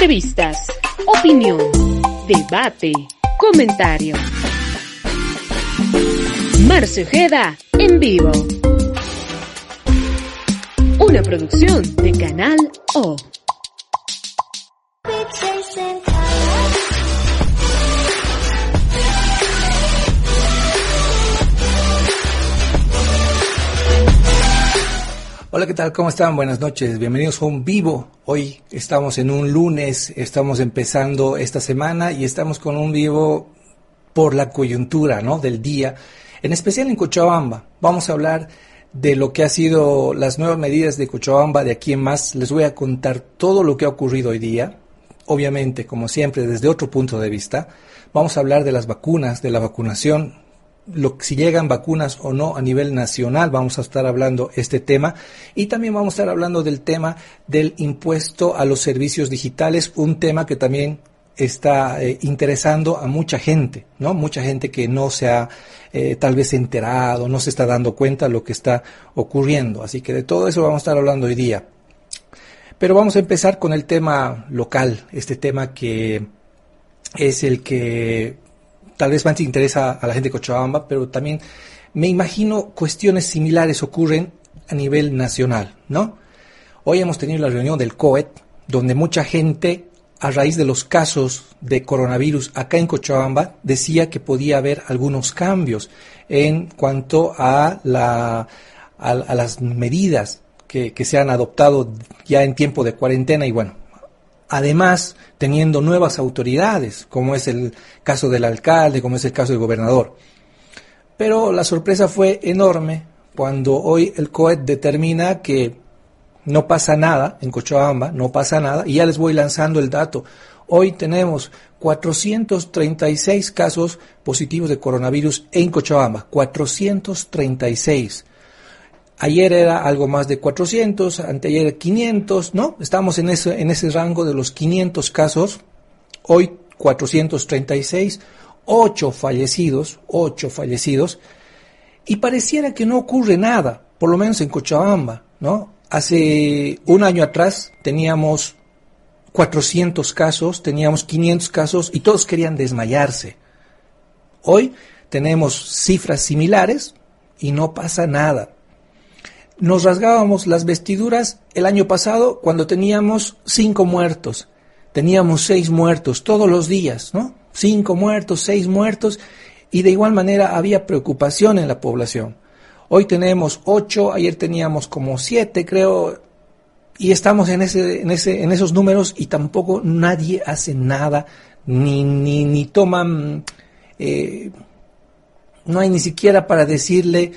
Entrevistas, opinión, debate, comentario. Marcio Ojeda en vivo. Una producción de Canal O. Hola, ¿qué tal? ¿Cómo están? Buenas noches. Bienvenidos a un vivo. Hoy estamos en un lunes, estamos empezando esta semana y estamos con un vivo por la coyuntura, ¿no? Del día, en especial en Cochabamba. Vamos a hablar de lo que ha sido las nuevas medidas de Cochabamba de aquí en más. Les voy a contar todo lo que ha ocurrido hoy día. Obviamente, como siempre, desde otro punto de vista. Vamos a hablar de las vacunas, de la vacunación, si llegan vacunas o no a nivel nacional, vamos a estar hablando este tema y también vamos a estar hablando del tema del impuesto a los servicios digitales, un tema que también está eh, interesando a mucha gente, ¿no? Mucha gente que no se ha eh, tal vez enterado, no se está dando cuenta de lo que está ocurriendo. Así que de todo eso vamos a estar hablando hoy día. Pero vamos a empezar con el tema local, este tema que es el que tal vez más interesa a la gente de Cochabamba, pero también me imagino cuestiones similares ocurren a nivel nacional, ¿no? Hoy hemos tenido la reunión del COET, donde mucha gente, a raíz de los casos de coronavirus acá en Cochabamba, decía que podía haber algunos cambios en cuanto a, la, a, las medidas que, que se han adoptado ya en tiempo de cuarentena y bueno, además teniendo nuevas autoridades, como es el caso del alcalde, como es el caso del gobernador. Pero la sorpresa fue enorme cuando hoy el COET determina que no pasa nada en Cochabamba, no pasa nada, y ya les voy lanzando el dato. Hoy tenemos 436 casos positivos de coronavirus en Cochabamba, 436. Ayer era algo más de 400, anteayer 500, ¿no? Estamos en ese, en ese rango de los 500 casos. Hoy 436, 8 fallecidos, 8 fallecidos. Y pareciera que no ocurre nada, por lo menos en Cochabamba, ¿no? Hace un año atrás teníamos 400 casos, teníamos 500 casos y todos querían desmayarse. Hoy tenemos cifras similares y no pasa nada nos rasgábamos las vestiduras el año pasado cuando teníamos cinco muertos, teníamos seis muertos todos los días, ¿no? Cinco muertos, seis muertos, y de igual manera había preocupación en la población. Hoy tenemos ocho, ayer teníamos como siete, creo, y estamos en, ese, en, ese, en esos números y tampoco nadie hace nada, ni, ni, ni toman, eh, no hay ni siquiera para decirle,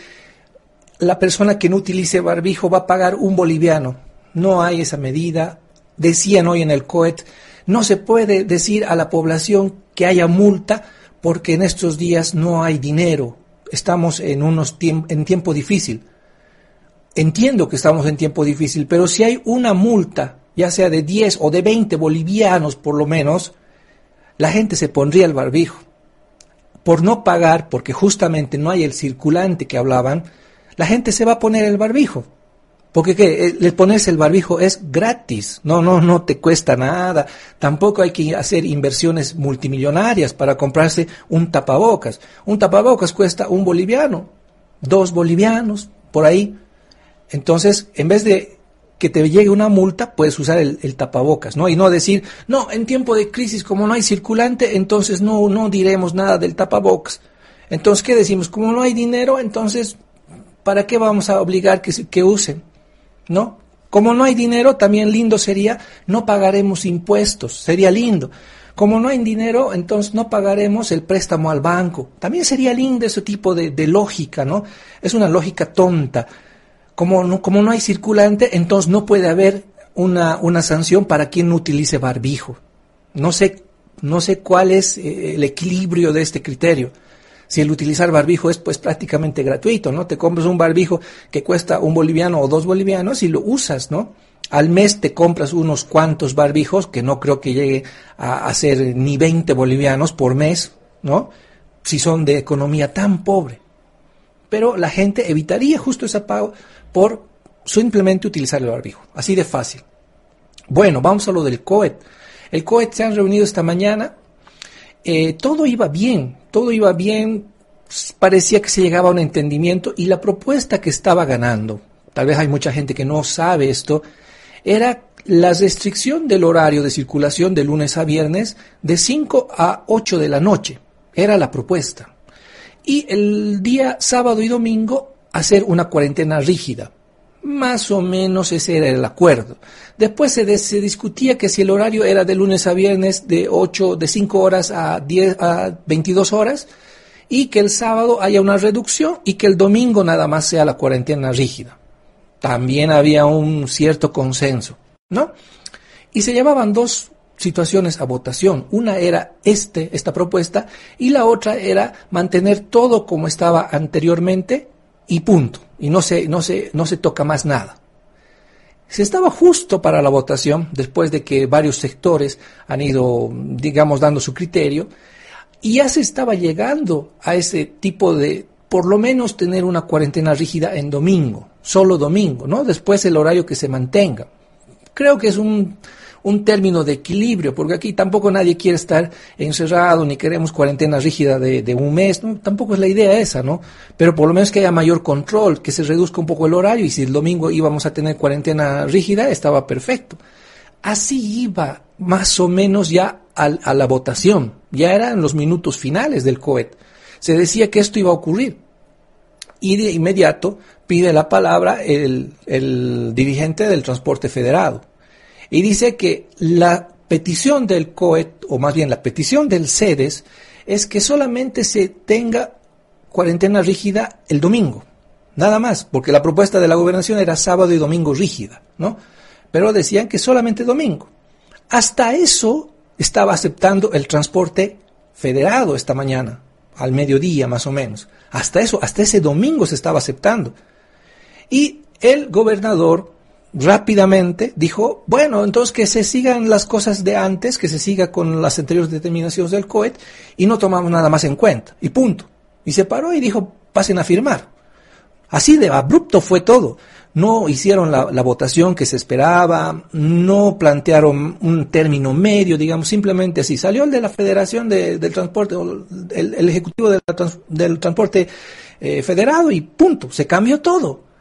la persona que no utilice barbijo va a pagar un boliviano. No hay esa medida. Decían hoy en el COET, no se puede decir a la población que haya multa porque en estos días no hay dinero. Estamos en, unos en tiempo difícil. Entiendo que estamos en tiempo difícil, pero si hay una multa, ya sea de 10 o de 20 bolivianos por lo menos, la gente se pondría el barbijo. Por no pagar, porque justamente no hay el circulante que hablaban, la gente se va a poner el barbijo. Porque ¿qué? Eh, le pones el barbijo es gratis, no, no, no te cuesta nada. Tampoco hay que hacer inversiones multimillonarias para comprarse un tapabocas. Un tapabocas cuesta un boliviano, dos bolivianos, por ahí. Entonces, en vez de que te llegue una multa, puedes usar el, el, tapabocas, ¿no? Y no decir, no, en tiempo de crisis, como no hay circulante, entonces no, no diremos nada del tapabocas. Entonces, ¿qué decimos? Como no hay dinero, entonces ¿para qué vamos a obligar que, que usen? ¿No? Como no hay dinero, también lindo sería, no pagaremos impuestos, sería lindo. Como no hay dinero, entonces no pagaremos el préstamo al banco. También sería lindo ese tipo de, lógica, ¿no? Es una lógica tonta. Como no, como no hay circulante, entonces no puede haber una, una sanción para quien no utilice barbijo. No sé, no sé cuál es eh, el equilibrio de este criterio si el utilizar barbijo es pues prácticamente gratuito, ¿no? Te compras un barbijo que cuesta un boliviano o dos bolivianos y lo usas, ¿no? Al mes te compras unos cuantos barbijos, que no creo que llegue a, ser ni 20 bolivianos por mes, ¿no? Si son de economía tan pobre. Pero la gente evitaría justo ese pago por simplemente utilizar el barbijo. Así de fácil. Bueno, vamos a lo del COET. El COET se han reunido esta mañana, eh, todo iba bien, todo iba bien, parecía que se llegaba a un entendimiento y la propuesta que estaba ganando, tal vez hay mucha gente que no sabe esto, era la restricción del horario de circulación de lunes a viernes de 5 a 8 de la noche. Era la propuesta. Y el día sábado y domingo hacer una cuarentena rígida. Más o menos ese era el acuerdo. Después se, se, discutía que si el horario era de lunes a viernes de 8, de 5 horas a, 10, a 22 horas y que el sábado haya una reducción y que el domingo nada más sea la cuarentena rígida. También había un cierto consenso. ¿no? Y se llevaban dos situaciones a votación. Una era este, esta propuesta, y la otra era mantener todo como estaba anteriormente y punto. Y no se, no se, no se toca más nada. Se estaba justo para la votación, después de que varios sectores han ido, digamos, dando su criterio, y ya se estaba llegando a ese tipo de, por lo menos tener una cuarentena rígida en domingo, solo domingo, ¿no? Después el horario que se mantenga. Creo que es un, un término de equilibrio, porque aquí tampoco nadie quiere estar encerrado, ni queremos cuarentena rígida de, un mes, tampoco es la idea esa, ¿no? Pero por lo menos que haya mayor control, que se reduzca un poco el horario, y si el domingo íbamos a tener cuarentena rígida, estaba perfecto. Así iba más o menos ya a, a la votación, ya eran los minutos finales del COET. Se decía que esto iba a ocurrir. Y de inmediato pide la palabra el, el dirigente del transporte federado y dice que la petición del COET, o más bien la petición del CEDES, es que solamente se tenga cuarentena rígida el domingo, nada más, porque la propuesta de la gobernación era sábado y domingo rígida, ¿no? Pero decían que solamente domingo. Hasta eso estaba aceptando el transporte federado esta mañana, al mediodía más o menos. Hasta eso, hasta ese domingo se estaba aceptando. Y el gobernador rápidamente dijo, bueno, entonces que se sigan las cosas de antes, que se siga con las anteriores determinaciones del COET y no tomamos nada más en cuenta. Y punto. Y se paró y dijo, pasen a firmar. Así de abrupto fue todo. No hicieron la, votación que se esperaba, no plantearon un término medio, digamos, simplemente así. Salió el de la Federación de, del Transporte, el, el Ejecutivo del Transporte eh, Federado y punto. Se cambió todo.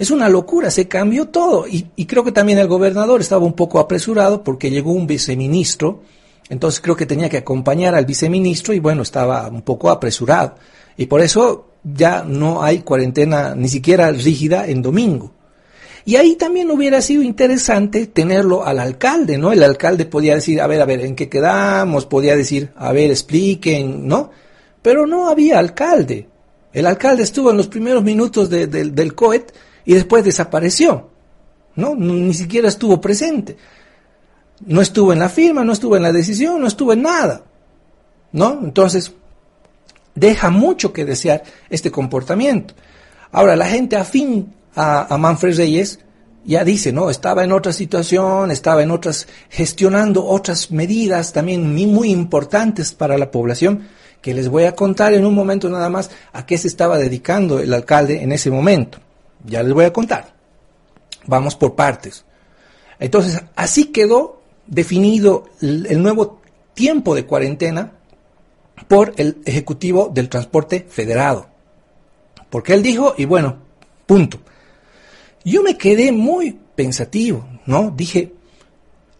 Es una locura, se cambió todo. Y, y, creo que también el gobernador estaba un poco apresurado porque llegó un viceministro, entonces creo que tenía que acompañar al viceministro y bueno, estaba un poco apresurado. Y por eso ya no hay cuarentena ni siquiera rígida en domingo. Y ahí también hubiera sido interesante tenerlo al alcalde, ¿no? El alcalde podía decir, a ver, a ver, ¿en qué quedamos? Podía decir, a ver, expliquen, ¿no? Pero no había alcalde. El alcalde estuvo en los primeros minutos de, de, del COET y después desapareció, ¿no? Ni siquiera estuvo presente. No estuvo en la firma, no estuvo en la decisión, no estuvo en nada, ¿no? Entonces, deja mucho que desear este comportamiento. Ahora, la gente afín a, a Manfred Reyes ya dice, ¿no? Estaba en otra situación, estaba en otras, gestionando otras medidas también muy importantes para la población, que les voy a contar en un momento nada más a qué se estaba dedicando el alcalde en ese momento. Ya les voy a contar. Vamos por partes. Entonces, así quedó definido el, nuevo tiempo de cuarentena por el Ejecutivo del Transporte Federado. Porque él dijo, y bueno, punto. Yo me quedé muy pensativo, ¿no? Dije,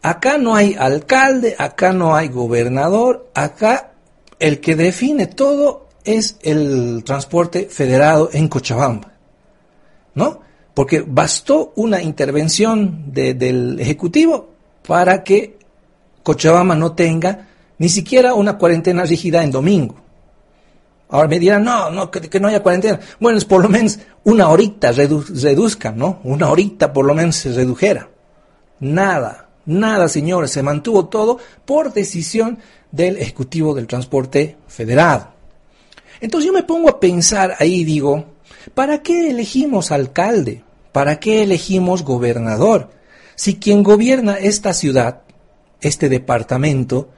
acá no hay alcalde, acá no hay gobernador, acá el que define todo es el transporte federado en Cochabamba, ¿no? Porque bastó una intervención de, del Ejecutivo para que Cochabamba no tenga ni siquiera una cuarentena rígida en domingo. Ahora me dirán, no, no, que, que no haya cuarentena. Bueno, es por lo menos una horita redu reduzcan, ¿no? Una horita por lo menos se redujera. Nada, nada, señores, se mantuvo todo por decisión del Ejecutivo del Transporte Federado. Entonces yo me pongo a pensar ahí, digo, ¿para qué elegimos alcalde? ¿Para qué elegimos gobernador? Si quien gobierna esta ciudad, este departamento,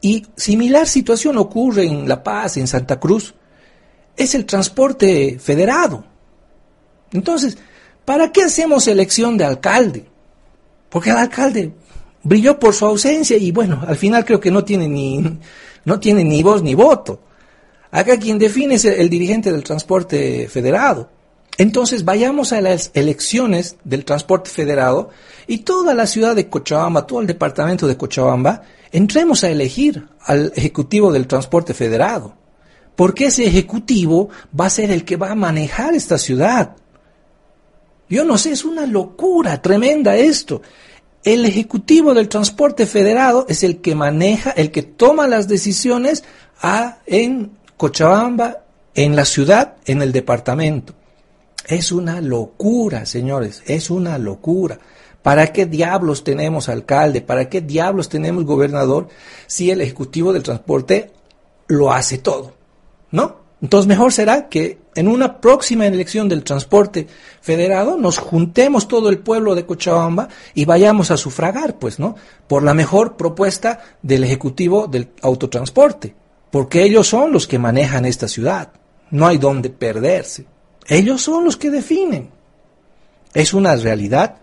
y similar situación ocurre en La Paz, en Santa Cruz, es el transporte federado. Entonces, ¿para qué hacemos elección de alcalde? Porque el alcalde brilló por su ausencia y bueno, al final creo que no tiene ni, no tiene ni voz ni voto. Acá quien define es el, dirigente del transporte federado. Entonces vayamos a las elecciones del transporte federado y toda la ciudad de Cochabamba, todo el departamento de Cochabamba, entremos a elegir al ejecutivo del transporte federado. Porque ese ejecutivo va a ser el que va a manejar esta ciudad. Yo no sé, es una locura tremenda esto. El ejecutivo del transporte federado es el que maneja, el que toma las decisiones a, en Cochabamba, en la ciudad, en el departamento. Es una locura, señores, es una locura. ¿Para qué diablos tenemos alcalde? ¿Para qué diablos tenemos gobernador si el Ejecutivo del Transporte lo hace todo? ¿No? Entonces mejor será que en una próxima elección del transporte federado nos juntemos todo el pueblo de Cochabamba y vayamos a sufragar, pues, ¿no? Por la mejor propuesta del Ejecutivo del Autotransporte, porque ellos son los que manejan esta ciudad. No hay donde perderse. Ellos son los que definen. Es una realidad.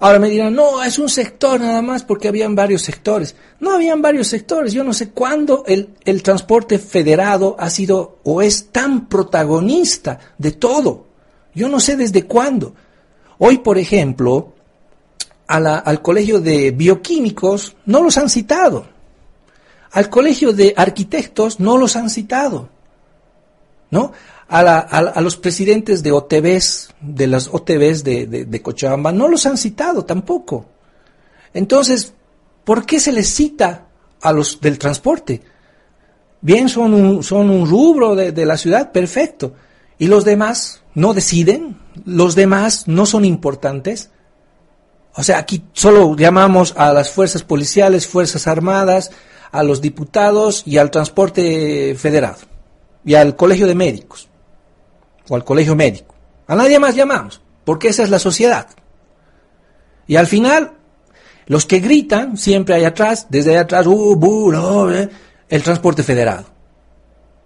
Ahora me dirán, no, es un sector nada más porque habían varios sectores. No habían varios sectores. Yo no sé cuándo el, el transporte federado ha sido o es tan protagonista de todo. Yo no sé desde cuándo. Hoy, por ejemplo, al colegio de bioquímicos no los han citado. Al colegio de arquitectos no los han citado. ¿No? a, los presidentes de OTBs, de las OTBs de, Cochabamba, no los han citado tampoco. Entonces, ¿por qué se les cita a los del transporte? Bien, son un, son un rubro de la ciudad, perfecto. ¿Y los demás no deciden? ¿Los demás no son importantes? O sea, aquí solo llamamos a las fuerzas policiales, fuerzas armadas, a los diputados y al transporte federado y al colegio de médicos o al colegio médico. A nadie más llamamos, porque esa es la sociedad. Y al final, los que gritan siempre hay atrás, desde allá atrás, uh, eh, el transporte federado.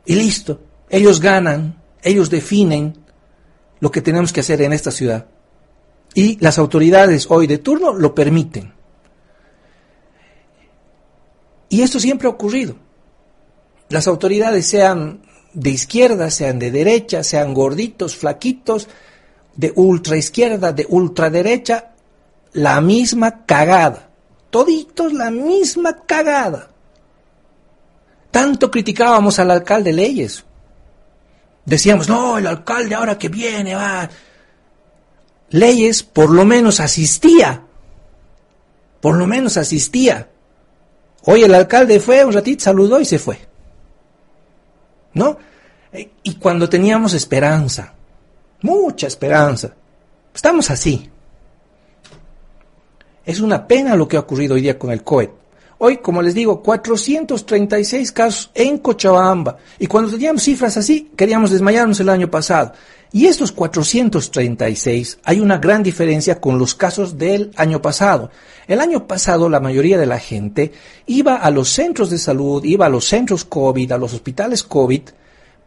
Y listo, ellos ganan, ellos definen lo que tenemos que hacer en esta ciudad. Y las autoridades hoy de turno lo permiten. Y esto siempre ha ocurrido. Las autoridades sean de izquierda, sean de derecha, sean gorditos, flaquitos, de ultra izquierda, de ultraderecha, la misma cagada. Toditos la misma cagada. Tanto criticábamos al alcalde Leyes. Decíamos, no, el alcalde ahora que viene va. Leyes por lo menos asistía. Por lo menos asistía. Hoy el alcalde fue un ratito, saludó y se fue. ¿no? Y cuando teníamos esperanza, mucha esperanza, estamos así. Es una pena lo que ha ocurrido hoy día con el COET. Hoy, como les digo, 436 casos en Cochabamba. Y cuando teníamos cifras así, queríamos desmayarnos el año pasado. Y estos 436, hay una gran diferencia con los casos del año pasado. El año pasado la mayoría de la gente iba a los centros de salud, iba a los centros COVID, a los hospitales COVID,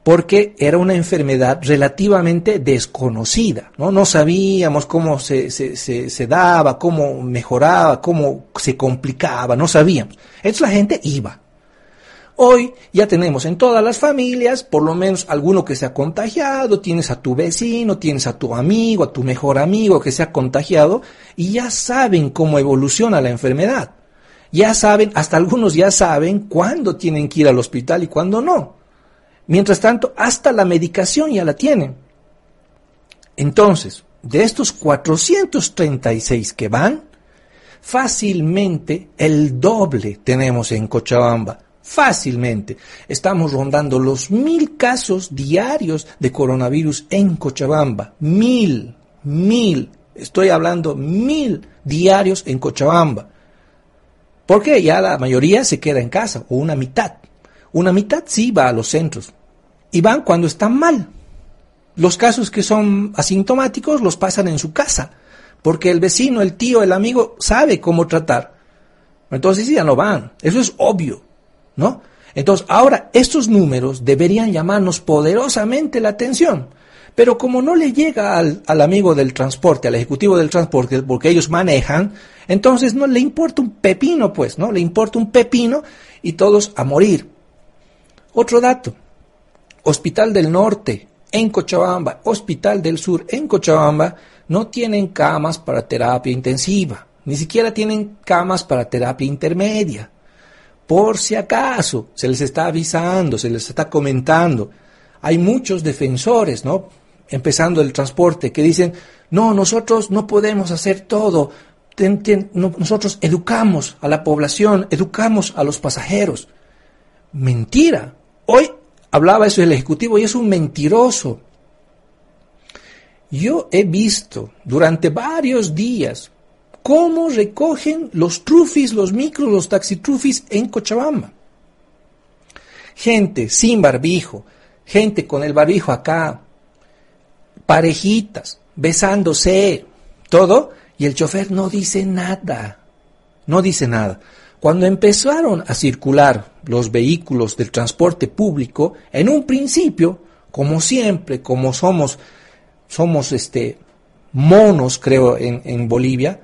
porque era una enfermedad relativamente desconocida, ¿no? No sabíamos cómo se, se, se, daba, cómo mejoraba, cómo se complicaba, no sabíamos. Entonces la gente iba. Hoy ya tenemos en todas las familias por lo menos alguno que se ha contagiado, tienes a tu vecino, tienes a tu amigo, a tu mejor amigo que se ha contagiado y ya saben cómo evoluciona la enfermedad. Ya saben, hasta algunos ya saben cuándo tienen que ir al hospital y cuándo no. Mientras tanto, hasta la medicación ya la tienen. Entonces, de estos 436 que van, fácilmente el doble tenemos en Cochabamba fácilmente. Estamos rondando los mil casos diarios de coronavirus en Cochabamba. Mil, mil. Estoy hablando mil diarios en Cochabamba. Porque ya la mayoría se queda en casa, o una mitad. Una mitad sí va a los centros. Y van cuando están mal. Los casos que son asintomáticos los pasan en su casa. Porque el vecino, el tío, el amigo sabe cómo tratar. Entonces ya no van. Eso es obvio. ¿No? Entonces, ahora estos números deberían llamarnos poderosamente la atención. Pero como no le llega al, al, amigo del transporte, al ejecutivo del transporte, porque ellos manejan, entonces no le importa un pepino, pues, ¿no? Le importa un pepino y todos a morir. Otro dato. Hospital del Norte, en Cochabamba, Hospital del Sur, en Cochabamba, no tienen camas para terapia intensiva, ni siquiera tienen camas para terapia intermedia. Por si acaso, se les está avisando, se les está comentando. Hay muchos defensores, ¿no? Empezando el transporte, que dicen, no, nosotros no podemos hacer todo. nosotros educamos a la población, educamos a los pasajeros. Mentira. Hoy hablaba eso el Ejecutivo y es un mentiroso. Yo he visto durante varios días cómo recogen los trufis, los micros, los taxitrufis en Cochabamba. Gente sin barbijo, gente con el barbijo acá, parejitas, besándose, todo, y el chofer no dice nada, no dice nada. Cuando empezaron a circular los vehículos del transporte público, en un principio, como siempre, como somos, somos este, monos, creo, en, en Bolivia,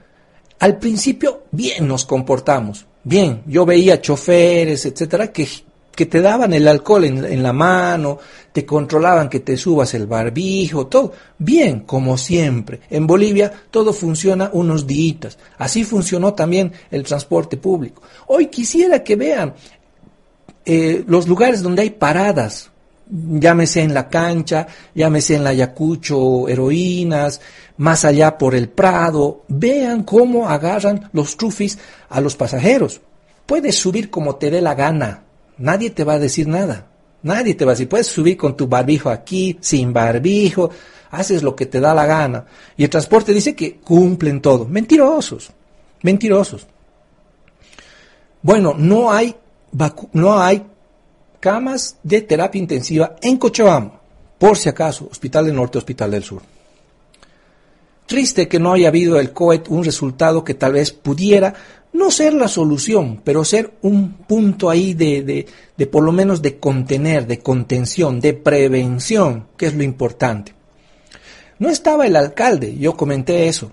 al principio bien nos comportamos, bien. Yo veía choferes, etcétera, que, que te daban el alcohol en, en, la mano, te controlaban que te subas el barbijo, todo bien, como siempre. En Bolivia todo funciona unos días. Así funcionó también el transporte público. Hoy quisiera que vean eh, los lugares donde hay paradas, llámese en la cancha, llámese en la Ayacucho, heroínas, más allá por el Prado, vean cómo agarran los trufis a los pasajeros. Puedes subir como te dé la gana, nadie te va a decir nada, nadie te va a decir, puedes subir con tu barbijo aquí, sin barbijo, haces lo que te da la gana. Y el transporte dice que cumplen todo. Mentirosos, mentirosos. Bueno, no hay, no hay camas de terapia intensiva en Cochabamba, por si acaso, Hospital del Norte, Hospital del Sur. Triste que no haya habido el COET un resultado que tal vez pudiera no ser la solución, pero ser un punto ahí de, de, de, por lo menos de contener, de contención, de prevención, que es lo importante. No estaba el alcalde, yo comenté eso.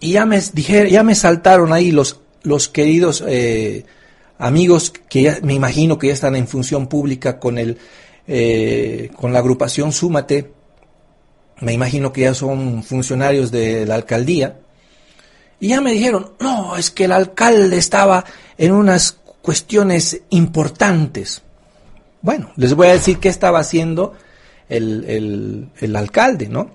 Y ya me, dije, ya me saltaron ahí los, los queridos eh, amigos que ya, me imagino que ya están en función pública con, el, eh, con la agrupación Súmate, me imagino que ya son funcionarios de la alcaldía, y ya me dijeron, no, es que el alcalde estaba en unas cuestiones importantes. Bueno, les voy a decir qué estaba haciendo el, el, el alcalde, ¿no?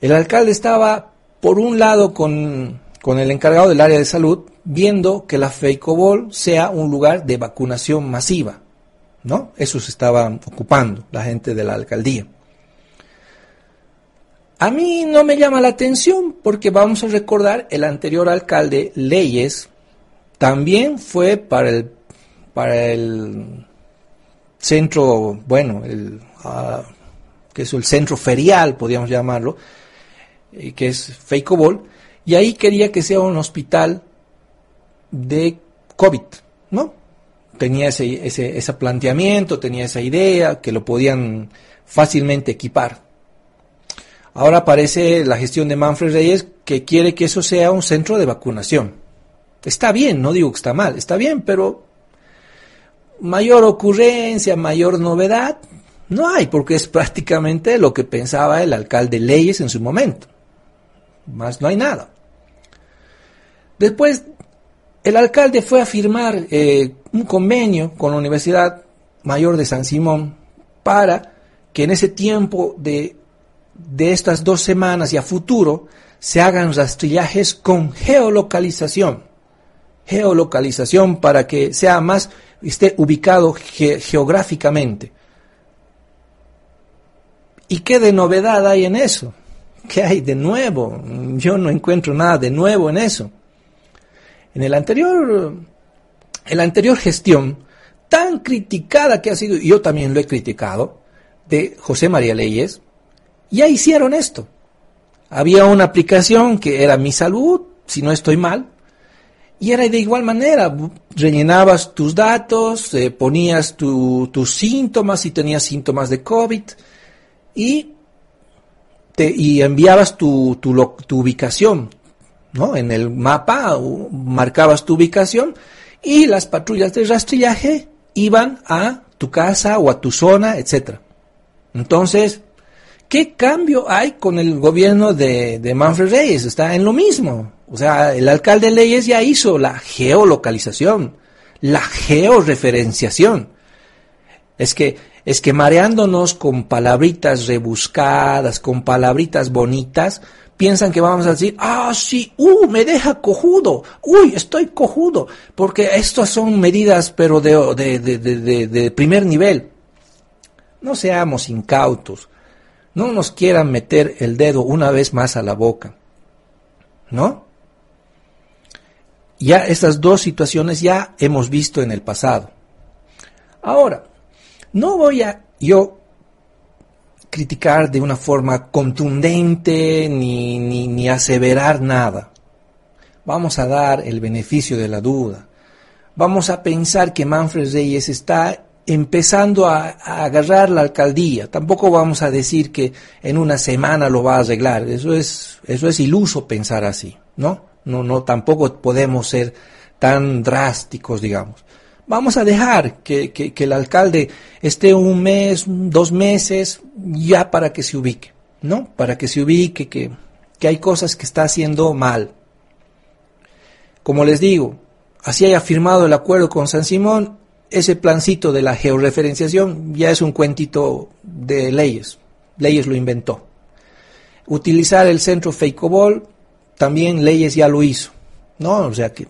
El alcalde estaba, por un lado, con, con el encargado del área de salud, viendo que la FEICOBOL sea un lugar de vacunación masiva. ¿no? Eso se estaba ocupando la gente de la alcaldía. A mí no me llama la atención porque vamos a recordar el anterior alcalde Leyes también fue para el para el centro, bueno, el uh, que es el centro ferial, podríamos llamarlo, eh, que es Feicobol, y ahí quería que sea un hospital de COVID, ¿no? Tenía ese, ese, ese planteamiento, tenía esa idea, que lo podían fácilmente equipar. Ahora aparece la gestión de Manfred Reyes que quiere que eso sea un centro de vacunación. Está bien, no digo que está mal, está bien, pero mayor ocurrencia, mayor novedad, no hay, porque es prácticamente lo que pensaba el alcalde Leyes en su momento. Más no hay nada. Después el alcalde fue a firmar eh, un convenio con la Universidad Mayor de San Simón para que en ese tiempo de, de estas dos semanas y a futuro se hagan rastrillajes con geolocalización. Geolocalización para que sea más, esté ubicado geográficamente. ¿Y qué de novedad hay en eso? ¿Qué hay de nuevo? Yo no encuentro nada de nuevo en eso. En el anterior, en la anterior gestión, tan criticada que ha sido, y yo también lo he criticado, de José María Leyes, ya hicieron esto. Había una aplicación que era Mi Salud, si no estoy mal, y era de igual manera, rellenabas tus datos, eh, ponías tus síntomas, si tenías síntomas de COVID, y, te, y enviabas tu, tu, tu ubicación, ¿no? En el mapa marcabas tu ubicación y las patrullas de rastrillaje iban a tu casa o a tu zona, etc. Entonces, ¿qué cambio hay con el gobierno de, de Manfred Reyes? Está en lo mismo. O sea, el alcalde Leyes ya hizo la geolocalización, la georreferenciación. Es que, es que mareándonos con palabritas rebuscadas, con palabritas bonitas, piensan que vamos a decir, ah, sí, uh, me deja cojudo, uy, estoy cojudo, porque estas son medidas, pero de, de, de, de, primer nivel. No seamos incautos, no nos quieran meter el dedo una vez más a la boca, ¿no? Ya estas dos situaciones ya hemos visto en el pasado. Ahora, no voy a yo criticar de una forma contundente ni, ni, aseverar nada. Vamos a dar el beneficio de la duda. Vamos a pensar que Manfred Reyes está empezando a, a, agarrar la alcaldía. Tampoco vamos a decir que en una semana lo va a arreglar. Eso es, eso es iluso pensar así, ¿no? No, no, tampoco podemos ser tan drásticos, digamos. Vamos a dejar que, el alcalde esté un mes, dos meses, ya para que se ubique, ¿no? Para que se ubique, que, hay cosas que está haciendo mal. Como les digo, así haya firmado el acuerdo con San Simón, ese plancito de la georreferenciación ya es un cuentito de leyes. Leyes lo inventó. Utilizar el centro Feicobol, también Leyes ya lo hizo. ¿no? O sea que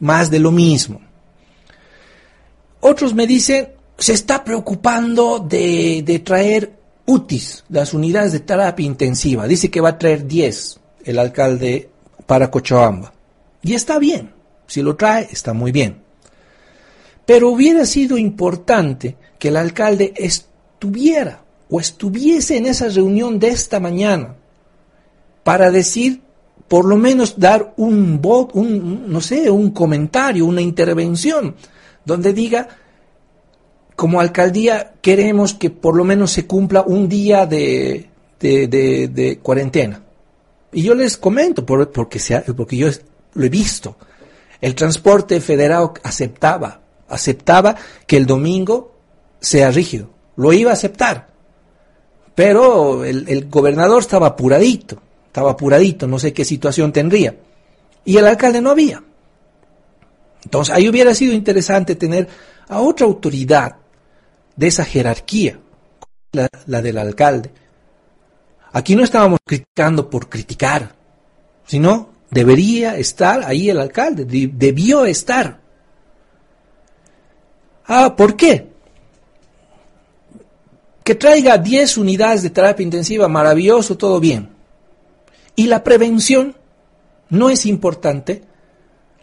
más de lo mismo. Otros me dicen, se está preocupando de, traer UTIs, las unidades de terapia intensiva. Dice que va a traer 10 el alcalde para Cochabamba. Y está bien, si lo trae, está muy bien. Pero hubiera sido importante que el alcalde estuviera o estuviese en esa reunión de esta mañana para decir, por lo menos dar un, un no sé, un comentario, una intervención donde diga, como alcaldía queremos que por lo menos se cumpla un día de, de, cuarentena. Y yo les comento, porque, porque yo lo he visto, el transporte federal aceptaba, aceptaba que el domingo sea rígido, lo iba a aceptar, pero el, el gobernador estaba apuradito, estaba apuradito, no sé qué situación tendría, y el alcalde no había. Entonces, ahí hubiera sido interesante tener a otra autoridad de esa jerarquía, la, del alcalde. Aquí no estábamos criticando por criticar, sino debería estar ahí el alcalde, debió estar. Ah, ¿por qué? Que traiga 10 unidades de terapia intensiva, maravilloso, todo bien. Y la prevención no es importante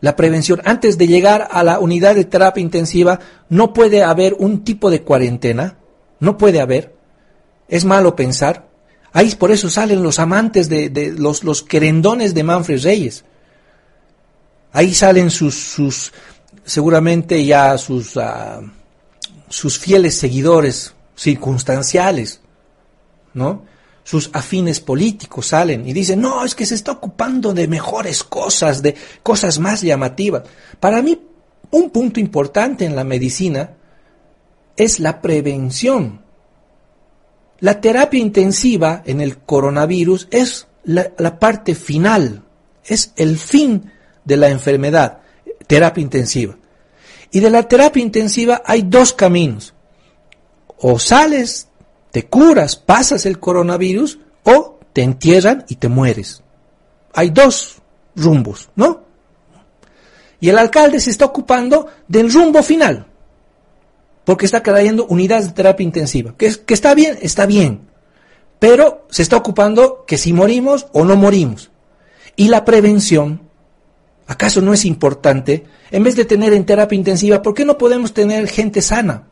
la prevención. Antes de llegar a la unidad de terapia intensiva, no puede haber un tipo de cuarentena, no puede haber. Es malo pensar. Ahí por eso salen los amantes de, los, querendones de Manfred Reyes. Ahí salen sus, sus seguramente ya sus, ah, sus fieles seguidores circunstanciales, ¿no? Sus afines políticos salen y dicen, no, es que se está ocupando de mejores cosas, de cosas más llamativas. Para mí, un punto importante en la medicina es la prevención. La terapia intensiva en el coronavirus es la, la parte final, es el fin de la enfermedad, terapia intensiva. Y de la terapia intensiva hay dos caminos. O sales te curas, pasas el coronavirus o te entierran y te mueres. Hay dos rumbos, ¿no? Y el alcalde se está ocupando del rumbo final, porque está trayendo unidades de terapia intensiva. Que, que está bien, está bien, pero se está ocupando que si morimos o no morimos. Y la prevención, ¿acaso no es importante? En vez de tener en terapia intensiva, ¿por qué no podemos tener gente sana?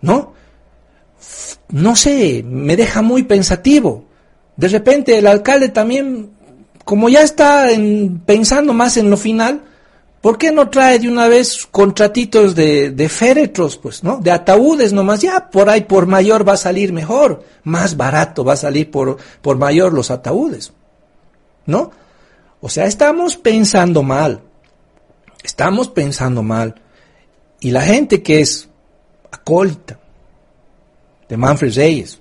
¿No? No sé, me deja muy pensativo. De repente el alcalde también, como ya está pensando más en lo final, ¿Por qué no trae de una vez contratitos de, de féretros, pues, ¿no? De ataúdes nomás, ya por ahí por mayor va a salir mejor, más barato va a salir por, por mayor los ataúdes, ¿no? O sea, estamos pensando mal, estamos pensando mal. Y la gente que es acólita de Manfred Reyes,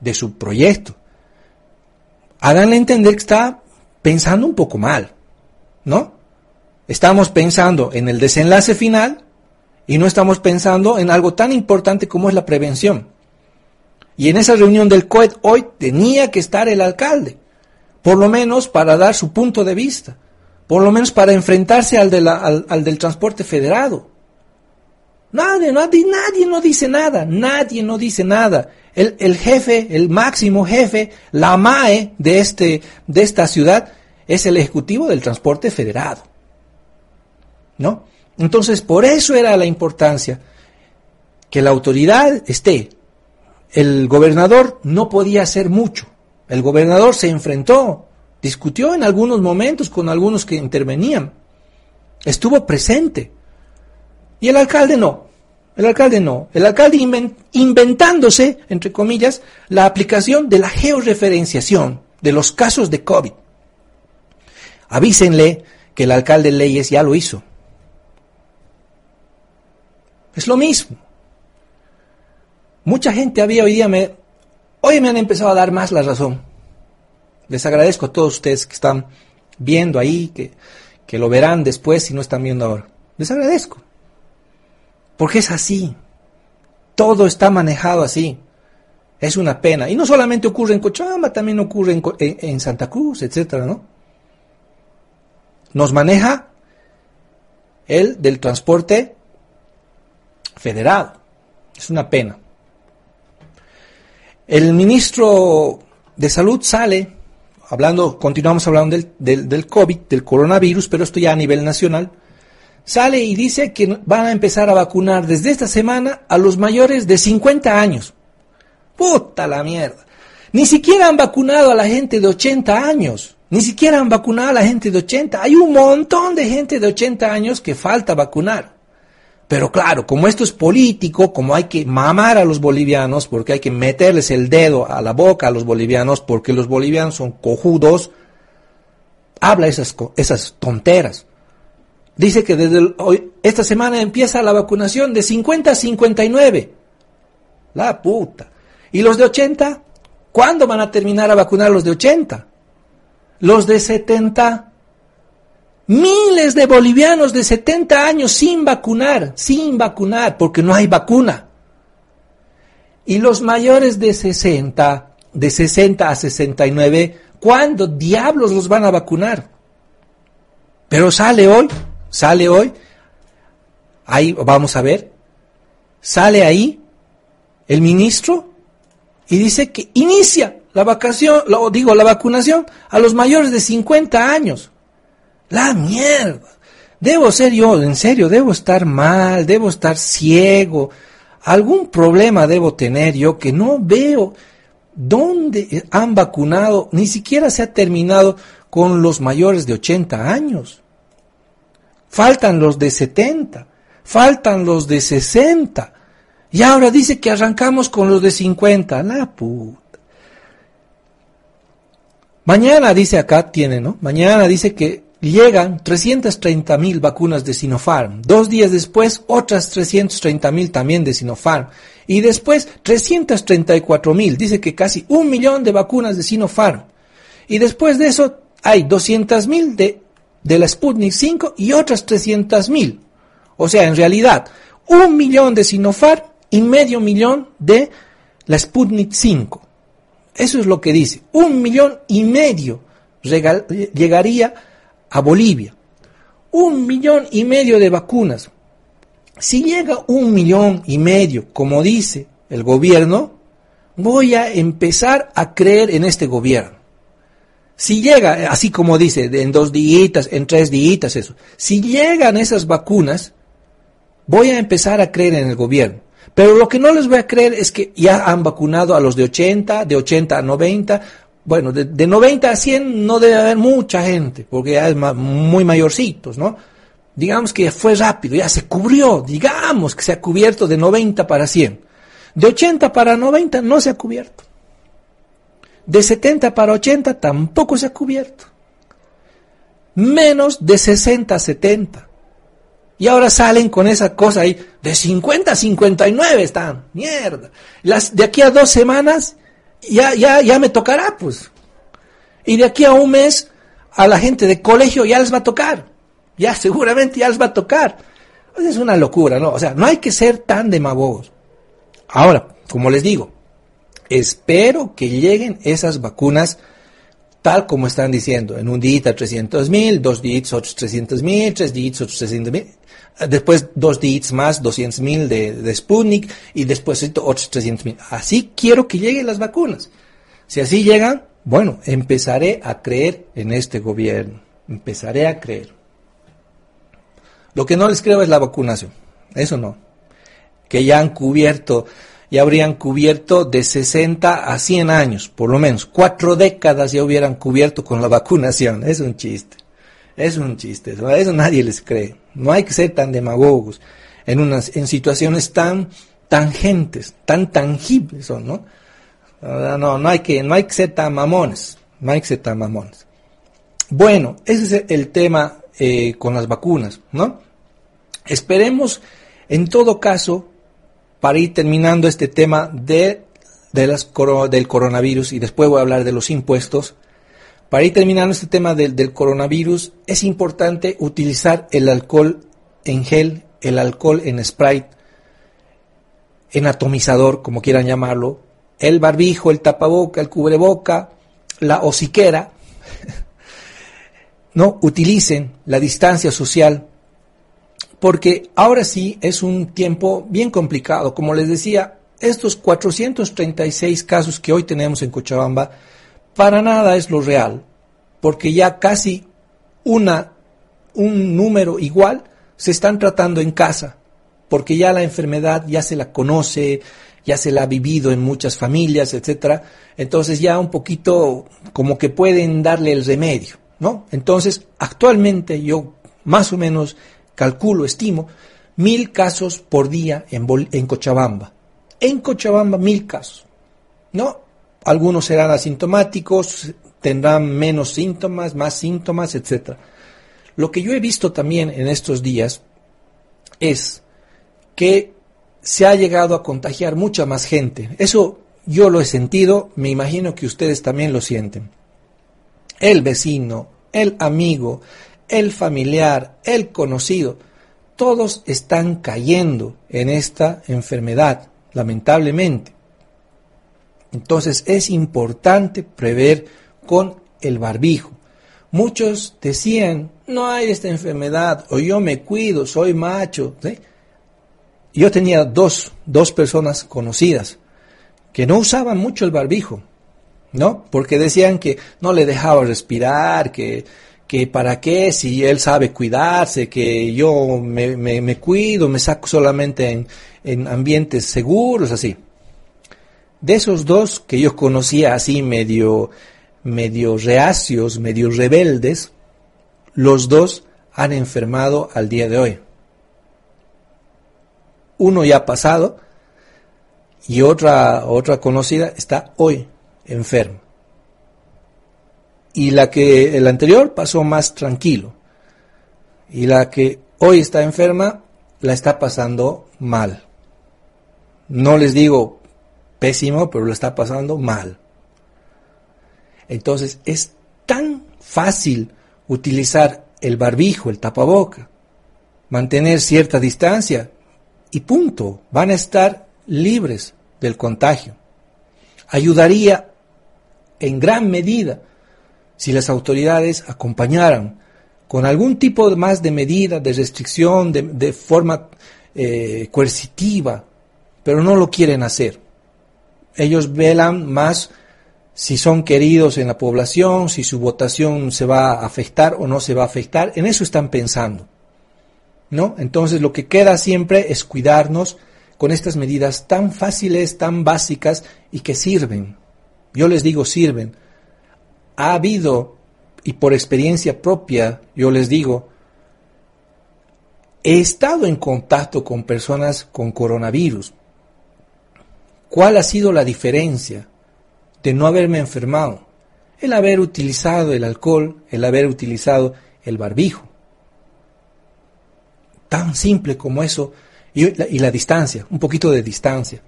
de su proyecto, háganle entender que está pensando un poco mal, ¿no? Estamos pensando en el desenlace final y no estamos pensando en algo tan importante como es la prevención. Y en esa reunión del COED hoy tenía que estar el alcalde, por lo menos para dar su punto de vista, por lo menos para enfrentarse al, al del transporte federado. Nadie, nadie, nadie no dice nada, nadie no dice nada. El, jefe, el máximo jefe, la MAE de, este, de esta ciudad es el Ejecutivo del Transporte Federado. ¿No? Entonces, por eso era la importancia que la autoridad esté. El gobernador no podía hacer mucho. El gobernador se enfrentó, discutió en algunos momentos con algunos que intervenían. Estuvo presente y el alcalde no. El alcalde no. El alcalde inventándose, entre comillas, la aplicación de la georreferenciación de los casos de COVID. Avísenle que el alcalde Leyes ya lo hizo. Es lo mismo. Mucha gente había hoy día me, hoy me han empezado a dar más la razón. Les agradezco a todos ustedes que están viendo ahí, que, que lo verán después si no están viendo ahora. Les agradezco. Porque es así. Todo está manejado así. Es una pena. Y no solamente ocurre en Cochabamba, también ocurre en, Santa Cruz, etcétera, ¿no? Nos maneja el del transporte federal. Es una pena. El ministro de Salud sale, hablando, continuamos hablando del, del, del COVID, del coronavirus, pero esto ya a nivel nacional, sale y dice que van a empezar a vacunar desde esta semana a los mayores de 50 años. Puta la mierda. Ni siquiera han vacunado a la gente de 80 años. Ni siquiera han vacunado a la gente de 80. Hay un montón de gente de 80 años que falta vacunar. Pero claro, como esto es político, como hay que mamar a los bolivianos, porque hay que meterles el dedo a la boca a los bolivianos, porque los bolivianos son cojudos, habla esas, tonteras. Dice que desde hoy, esta semana empieza la vacunación de 50 a 59. La puta. ¿Y los de 80? ¿Cuándo van a terminar a vacunar los de 80? Los de 70. Miles de bolivianos de 70 años sin vacunar, sin vacunar, porque no hay vacuna. Y los mayores de 60, de 60 a 69, ¿cuándo diablos los van a vacunar? Pero sale hoy Sale hoy, ahí vamos a ver, sale ahí el ministro y dice que inicia la vacación, lo, digo, la vacunación a los mayores de 50 años. La mierda. Debo ser yo, en serio, debo estar mal, debo estar ciego. Algún problema debo tener yo que no veo dónde han vacunado, ni siquiera se ha terminado con los mayores de 80 años faltan los de 70, faltan los de 60. Y ahora dice que arrancamos con los de 50. La puta. Mañana dice acá, tiene, ¿no? Mañana dice que llegan 330 mil vacunas de Sinopharm. Dos días después, otras 330 mil también de Sinopharm. Y después, 334 mil. Dice que casi un millón de vacunas de Sinopharm. Y después de eso, hay 200 mil de de la Sputnik 5 y otras 300 mil. O sea, en realidad, un millón de Sinopharm y medio millón de la Sputnik 5. Eso es lo que dice. Un millón y medio llegaría a Bolivia. Un millón y medio de vacunas. Si llega un millón y medio, como dice el gobierno, voy a empezar a creer en este gobierno. Si llega, así como dice, en dos días, en tres días, eso. Si llegan esas vacunas, voy a empezar a creer en el gobierno. Pero lo que no les voy a creer es que ya han vacunado a los de 80, de 80 a 90. Bueno, de, 90 a 100 no debe haber mucha gente, porque ya es muy mayorcitos, ¿no? digamos que fue rápido, ya se cubrió, digamos que se ha cubierto de 90 para 100. De 80 para 90 no se ha cubierto. De 70 para 80 tampoco se ha cubierto. Menos de 60 a 70. Y ahora salen con esa cosa ahí, de 50 a 59 están, mierda. Las, de aquí a dos semanas ya, ya, ya me tocará, pues. Y de aquí a un mes a la gente de colegio ya les va a tocar. Ya seguramente ya les va a tocar. es una locura, ¿no? O sea, no hay que ser tan demagogos. Ahora, como les digo, espero que lleguen esas vacunas tal como están diciendo, en un día 300 mil, dos días otros 300 mil, tres días otros 300 mil, después dos días más 200 mil de, de, Sputnik y después otros 300 mil. Así quiero que lleguen las vacunas. Si así llegan, bueno, empezaré a creer en este gobierno, empezaré a creer. Lo que no les creo es la vacunación, eso no. Que ya han cubierto ya habrían cubierto de 60 a 100 años, por lo menos. Cuatro décadas ya hubieran cubierto con la vacunación. Es un chiste. Es un chiste. Eso, nadie les cree. No hay que ser tan demagogos en, unas, en situaciones tan tangentes, tan tangibles ¿no? No, no hay que, no hay que ser tan mamones. No hay que ser tan mamones. Bueno, ese es el tema eh, con las vacunas, ¿no? Esperemos, en todo caso, para ir terminando este tema de, del coronavirus y después voy a hablar de los impuestos. Para ir terminando este tema del, del coronavirus, es importante utilizar el alcohol en gel, el alcohol en Sprite, en atomizador, como quieran llamarlo, el barbijo, el tapaboca, el cubreboca, la hociquera, no utilicen la distancia social porque ahora sí es un tiempo bien complicado. Como les decía, estos 436 casos que hoy tenemos en Cochabamba, para nada es lo real, porque ya casi una, un número igual se están tratando en casa, porque ya la enfermedad ya se la conoce, ya se la ha vivido en muchas familias, etcétera. Entonces ya un poquito como que pueden darle el remedio, ¿no? Entonces, actualmente yo más o menos calculo, estimo, mil casos por día en, en Cochabamba. En Cochabamba, mil casos. ¿No? Algunos serán asintomáticos, tendrán menos síntomas, más síntomas, etc. Lo que yo he visto también en estos días es que se ha llegado a contagiar mucha más gente. Eso yo lo he sentido, me imagino que ustedes también lo sienten. El vecino, el amigo, el familiar, el conocido, todos están cayendo en esta enfermedad, lamentablemente. Entonces es importante prever con el barbijo. Muchos decían, no hay esta enfermedad, o yo me cuido, soy macho. Yo tenía dos, dos personas conocidas que no usaban mucho el barbijo, ¿no? Porque decían que no le dejaba respirar, que que para qué, si él sabe cuidarse, que yo me, me, cuido, me saco solamente en, en, ambientes seguros, así. De esos dos que yo conocía así medio, medio reacios, medio rebeldes, los dos han enfermado al día de hoy. Uno ya ha pasado y otra, otra conocida está hoy enferma y la que el anterior pasó más tranquilo. Y la que hoy está enferma la está pasando mal. No les digo pésimo, pero lo está pasando mal. Entonces es tan fácil utilizar el barbijo, el tapaboca, mantener cierta distancia y punto, van a estar libres del contagio. Ayudaría en gran medida si las autoridades acompañaran con algún tipo más de medida, de restricción, de, forma eh, coercitiva, pero no lo quieren hacer. Ellos velan más si son queridos en la población, si su votación se va a afectar o no se va a afectar, en eso están pensando. ¿No? Entonces lo que queda siempre es cuidarnos con estas medidas tan fáciles, tan básicas y que sirven. Yo les digo sirven, ha habido, y por experiencia propia yo les digo, he estado en contacto con personas con coronavirus. ¿Cuál ha sido la diferencia de no haberme enfermado? El haber utilizado el alcohol, el haber utilizado el barbijo. Tan simple como eso. Y la, distancia, un poquito de distancia.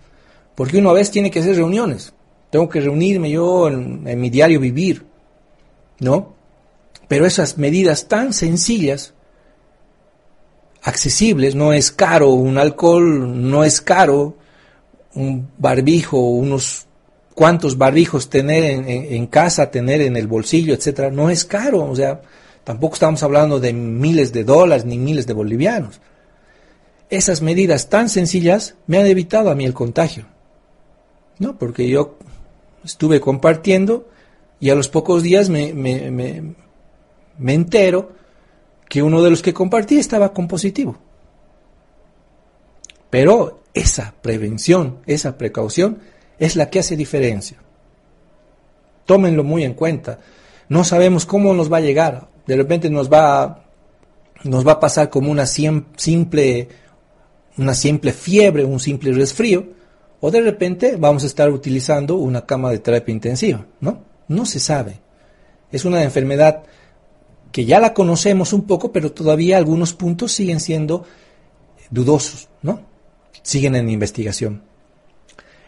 Porque uno a veces tiene que hacer reuniones. Tengo que reunirme yo en mi diario vivir. ¿No? Pero esas medidas tan sencillas accesibles, no es caro un alcohol, no es caro un barbijo, unos cuantos barbijos tener en, casa, tener en el bolsillo, etcétera, no es caro, o sea, tampoco estamos hablando de miles de dólares ni miles de bolivianos. Esas medidas tan sencillas me han evitado a mí el contagio, ¿no? Porque yo estuve compartiendo y a los pocos días me, me, me, me entero que uno de los que compartí estaba con positivo. Pero esa prevención, esa precaución es la que hace diferencia. Tómenlo muy en cuenta. No sabemos cómo nos va a llegar. De repente nos va, nos va a pasar como una simple, una simple fiebre, un simple resfrío, o de repente vamos a estar utilizando una cama de terapia intensiva, ¿no? No se sabe. Es una enfermedad que ya la conocemos un poco, pero todavía algunos puntos siguen siendo dudosos, ¿no? Siguen en investigación.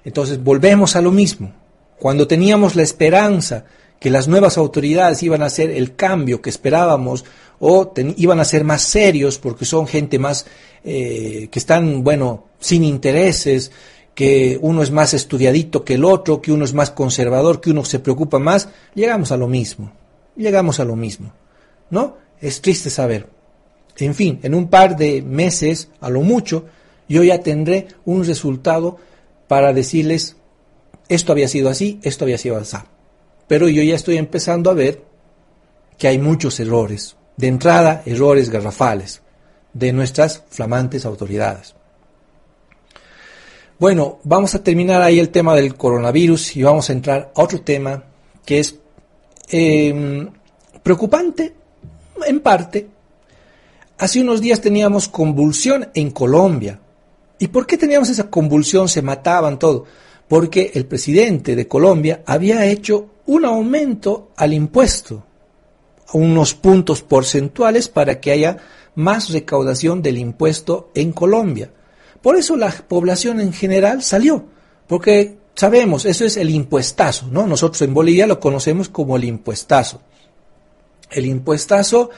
Entonces volvemos a lo mismo. Cuando teníamos la esperanza que las nuevas autoridades iban a hacer el cambio que esperábamos o iban a ser más serios porque son gente más eh, que están, bueno, sin intereses, que uno es más estudiadito que el otro, que uno es más conservador, que uno se preocupa más, llegamos a lo mismo. Llegamos a lo mismo. ¿no? Es triste saber. En fin, en un par de meses, a lo mucho, yo ya tendré un resultado para decirles, esto había sido así, esto había sido así. Pero yo ya estoy empezando a ver que hay muchos errores. De entrada, errores garrafales de nuestras flamantes autoridades. Bueno, vamos a terminar ahí el tema del coronavirus y vamos a entrar a otro tema que es eh, preocupante en parte, hace unos días teníamos convulsión en Colombia. ¿Y por qué teníamos esa convulsión? Se mataban todo. Porque el presidente de Colombia había hecho un aumento al impuesto, unos puntos porcentuales para que haya más recaudación del impuesto en Colombia. Por eso la población en general salió, porque sabemos, eso es el impuestazo, ¿no? Nosotros en Bolivia lo conocemos como el impuestazo. El impuestazo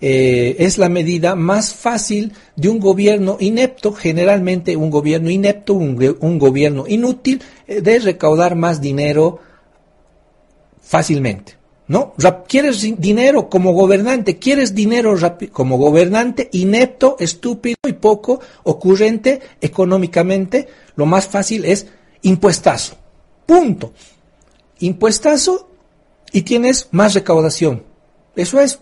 eh, es la medida más fácil de un gobierno inepto, generalmente un gobierno inepto, un, gobierno inútil, eh, de recaudar más dinero fácilmente. ¿No? ¿Quieres dinero como gobernante? ¿Quieres dinero como gobernante inepto, estúpido y poco ocurrente económicamente? Lo más fácil es impuestazo. Punto. Impuestazo y tienes más recaudación. Eso es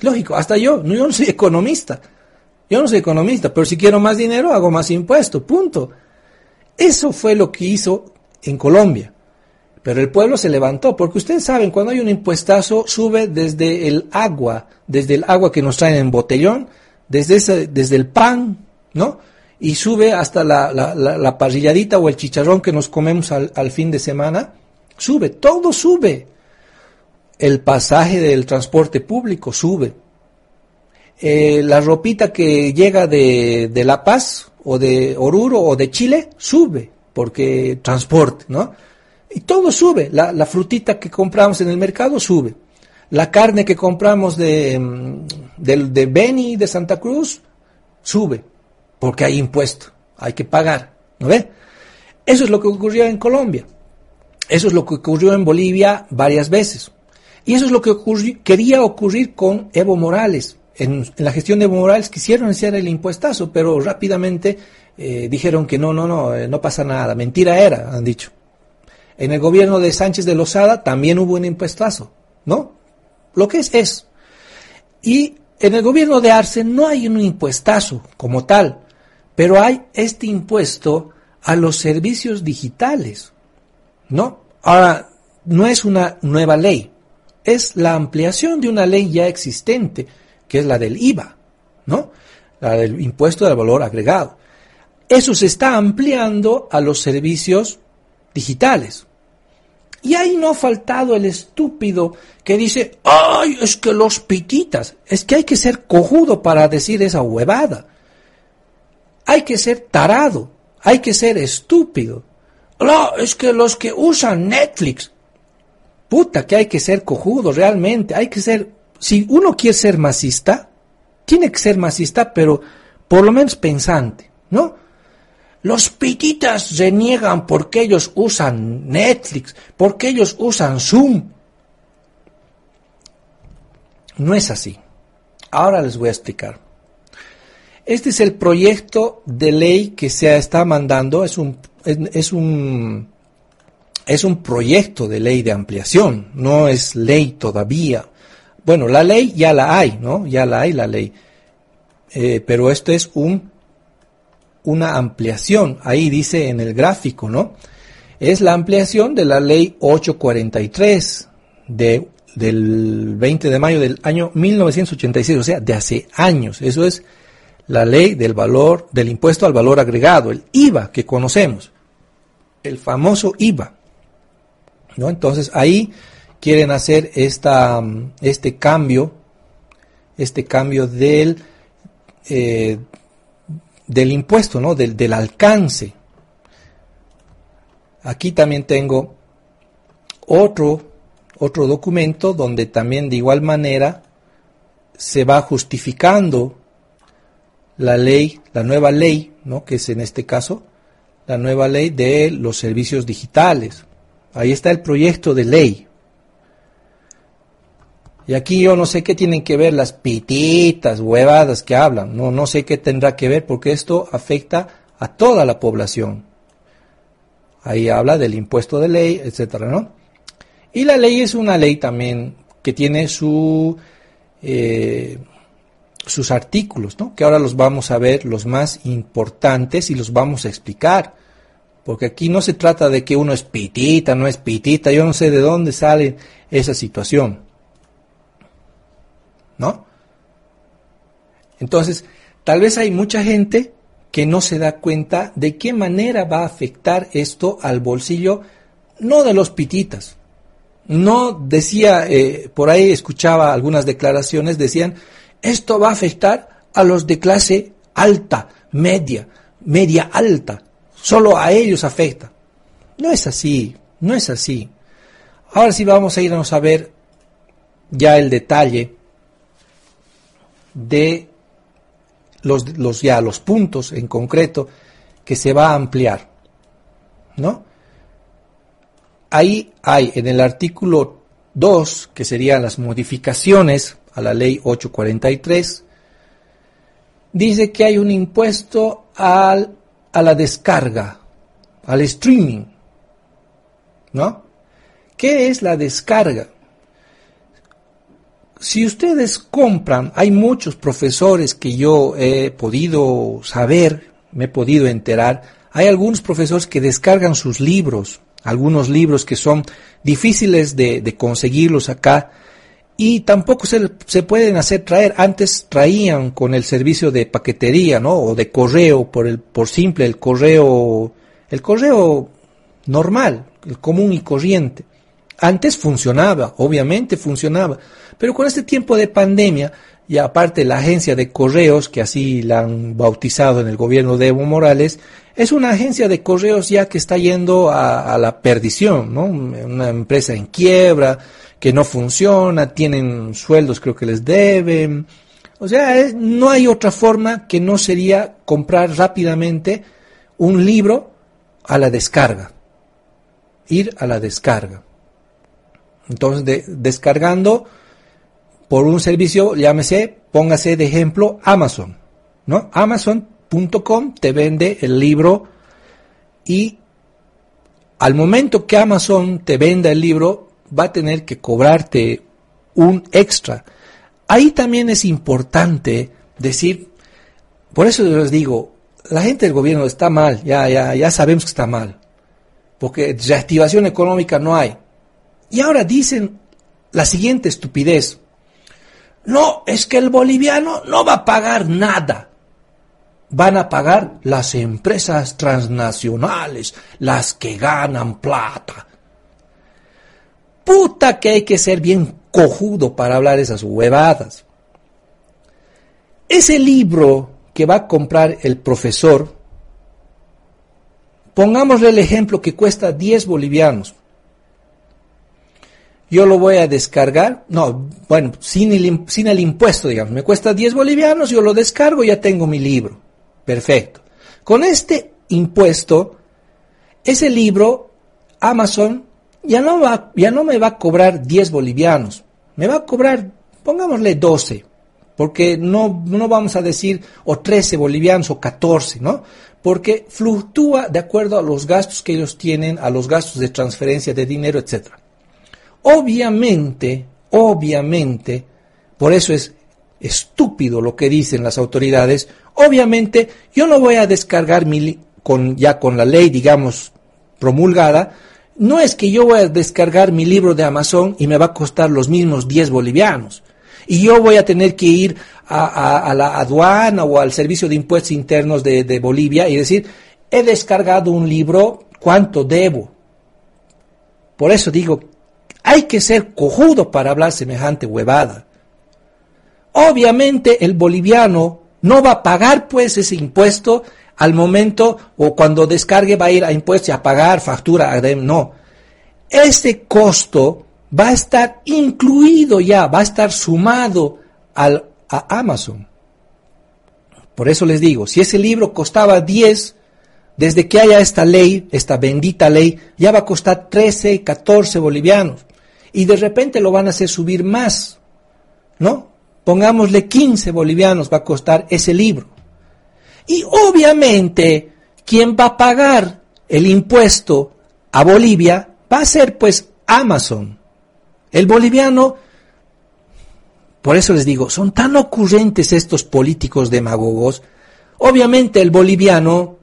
lógico. Hasta yo, yo no soy economista. Yo no soy economista, pero si quiero más dinero, hago más impuestos. Punto. Eso fue lo que hizo en Colombia. Pero el pueblo se levantó, porque ustedes saben, cuando hay un impuestazo, sube desde el agua, desde el agua que nos traen en botellón, desde, ese, desde el pan, ¿no? Y sube hasta la, la, parrilladita o el chicharrón que nos comemos al, al fin de semana. Sube, todo sube el pasaje del transporte público sube. Eh, la ropita que llega de, de, La Paz o de Oruro o de Chile sube porque transporte, ¿no? Y todo sube. La, frutita que compramos en el mercado sube. La carne que compramos de, mm, de, de Beni, de Santa Cruz, sube porque hay impuesto, hay que pagar, ¿no ve? Eso es lo que ocurrió en Colombia. Eso es lo que ocurrió en Bolivia varias veces. Y eso es lo que quería ocurrir con Evo Morales. En, la gestión de Evo Morales quisieron hacer el impuestazo, pero rápidamente eh, dijeron que no, no, no, eh, no pasa nada. Mentira era, han dicho. En el gobierno de Sánchez de Lozada también hubo un impuestazo, ¿no? Lo que es, es. Y en el gobierno de Arce no hay un impuestazo como tal, pero hay este impuesto a los servicios digitales, ¿no? Ahora, no es una nueva ley, es la ampliación de una ley ya existente, que es la del IVA, ¿no? la del impuesto del valor agregado. Eso se está ampliando a los servicios digitales. Y ahí no ha faltado el estúpido que dice, ay, es que los pititas, es que hay que ser cojudo para decir esa huevada. Hay que ser tarado, hay que ser estúpido. No, es que los que usan Netflix, puta que hay que ser cojudo realmente, hay que ser, si uno quiere ser masista, tiene que ser masista, pero por lo menos pensante, ¿no? Los pititas reniegan porque ellos usan Netflix, porque ellos usan Zoom. No es así. Ahora les voy a explicar. Este es el proyecto de ley que se está mandando, es un, es, un, es un proyecto de ley de ampliación, no es ley todavía. Bueno, la ley ya la hay, ¿no? Ya la hay la ley. Eh, pero esto es un una ampliación, ahí dice en el gráfico, ¿no? Es la ampliación de la ley 843 de, del 20 de mayo del año 1986, o sea, de hace años. Eso es la ley del valor, del impuesto al valor agregado, el IVA que conocemos, el famoso IVA. ¿no? Entonces ahí quieren hacer este cambio, este cambio del, eh, del impuesto, ¿no? Del, del alcance. Aquí también tengo otro, otro documento donde también de igual manera se va justificando la ley, la nueva ley, ¿no? que es en este caso la nueva ley de los servicios digitales. Ahí está el proyecto de ley. Y aquí yo no sé qué tienen que ver las pititas, huevadas que hablan. No, no sé qué tendrá que ver porque esto afecta a toda la población. Ahí habla del impuesto de ley, etcétera, ¿no? Y la ley es una ley también que tiene su, eh, sus artículos, ¿no? Que ahora los vamos a ver los más importantes y los vamos a explicar. Porque aquí no se trata de que uno es pitita, no es pitita, yo no sé de dónde sale esa situación. ¿No? Entonces, tal vez hay mucha gente que no se da cuenta de qué manera va a afectar esto al bolsillo, no de los pititas. No decía, eh, por ahí escuchaba algunas declaraciones, decían, esto va a afectar a los de clase alta, media, media alta, solo a ellos afecta. No es así, no es así. Ahora sí vamos a irnos a ver ya el detalle de los, los, ya los puntos en concreto que se va a ampliar. ¿No? Ahí hay en el artículo 2, que serían las modificaciones a la ley 843, dice que hay un impuesto al, a la descarga, al streaming. ¿No? ¿Qué es la descarga? Si ustedes compran, hay muchos profesores que yo he podido saber, me he podido enterar, hay algunos profesores que descargan sus libros, algunos libros que son difíciles de, conseguirlos acá y tampoco se, se, pueden hacer traer. Antes traían con el servicio de paquetería, ¿no? O de correo, por el, por simple, el correo, el correo normal, el común y corriente. Antes funcionaba, obviamente funcionaba, pero con este tiempo de pandemia, y aparte la agencia de correos, que así la han bautizado en el gobierno de Evo Morales, es una agencia de correos ya que está yendo a, la perdición, ¿no? Una empresa en quiebra, que no funciona, tienen sueldos creo que les deben. O sea, no hay otra forma que no sería comprar rápidamente un libro a la descarga. Ir a la descarga. Entonces, descargando por un servicio, llámese, póngase de ejemplo Amazon, ¿no? Amazon.com te vende el libro y al momento que Amazon te venda el libro, va a tener que cobrarte un extra. Ahí también es importante decir, por eso les digo, la gente del gobierno está mal, ya, ya, ya sabemos que está mal, porque reactivación económica no hay. Y ahora dicen la siguiente estupidez. No, es que el boliviano no va a pagar nada. van a pagar las empresas transnacionales, las que ganan plata. Puta que hay que ser bien cojudo para hablar esas huevadas. Ese libro que va a comprar el profesor, pongámosle el ejemplo que cuesta 10 bolivianos. Yo lo voy a descargar, no, bueno, sin el, sin el impuesto, digamos, me cuesta 10 bolivianos, yo lo descargo ya tengo mi libro. Perfecto. Con este impuesto, ese libro, Amazon ya no, va, ya no me va a cobrar 10 bolivianos, me va a cobrar, pongámosle 12, porque no, no vamos a decir o 13 bolivianos o 14, ¿no? Porque fluctúa de acuerdo a los gastos que ellos tienen, a los gastos de transferencia de dinero, etc. Obviamente, obviamente, por eso es estúpido lo que dicen las autoridades, obviamente yo no voy a descargar mi, con, ya con la ley, digamos, promulgada, no es que yo voy a descargar mi libro de Amazon y me va a costar los mismos 10 bolivianos. Y yo voy a tener que ir a, la aduana o al Servicio de Impuestos Internos de, de Bolivia y decir, he descargado un libro, ¿cuánto debo? Por eso digo, hay que ser cojudo para hablar semejante huevada. Obviamente el boliviano no va a pagar pues ese impuesto al momento o cuando descargue va a ir a impuestos y a pagar factura. No. Este costo va a estar incluido ya, va a estar sumado al, a Amazon. Por eso les digo, si ese libro costaba 10, desde que haya esta ley, esta bendita ley, ya va a costar 13, 14 bolivianos. Y de repente lo van a hacer subir más, ¿no? Pongámosle 15 bolivianos va a costar ese libro. Y obviamente, quien va a pagar el impuesto a Bolivia va a ser pues Amazon. El boliviano, por eso les digo, son tan ocurrentes estos políticos demagogos. Obviamente el boliviano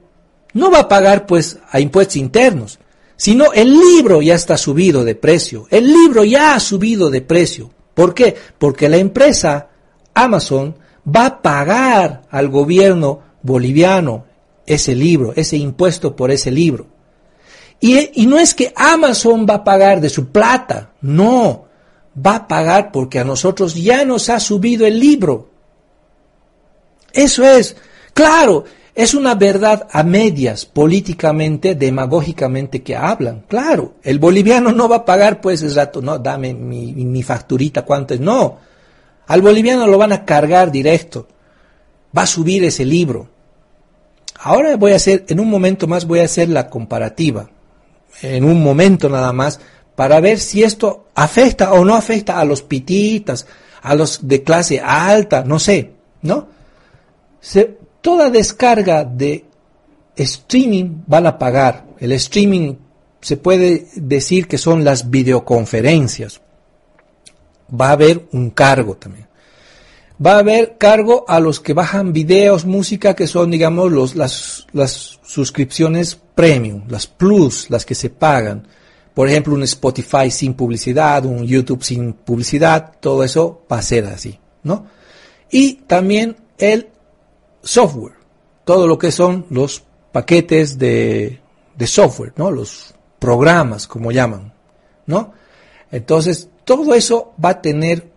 no va a pagar pues a impuestos internos, sino el libro ya está subido de precio. El libro ya ha subido de precio. ¿Por qué? Porque la empresa Amazon va a pagar al gobierno boliviano ese libro, ese impuesto por ese libro. Y, no es que Amazon va a pagar de su plata, no, va a pagar porque a nosotros ya nos ha subido el libro. Eso es, claro, es una verdad a medias, políticamente, demagógicamente que hablan. Claro, el boliviano no va a pagar pues el rato, no, dame mi, facturita, cuánto es, no. Al boliviano lo van a cargar directo. Va a subir ese libro. Ahora voy a hacer, en un momento más voy a hacer la comparativa. En un momento nada más, para ver si esto afecta o no afecta a los pititas, a los de clase alta, no sé, ¿no? Toda descarga de streaming van a pagar. El streaming se puede decir que son las videoconferencias. Va a haber un cargo también. Va a haber cargo a los que bajan videos, música, que son, digamos, los, las, las suscripciones premium, las plus, las que se pagan. Por ejemplo, un Spotify sin publicidad, un YouTube sin publicidad, todo eso va a ser así, ¿no? Y también el software, todo lo que son los paquetes de, de software, ¿no? Los programas, como llaman, ¿no? Entonces, todo eso va a tener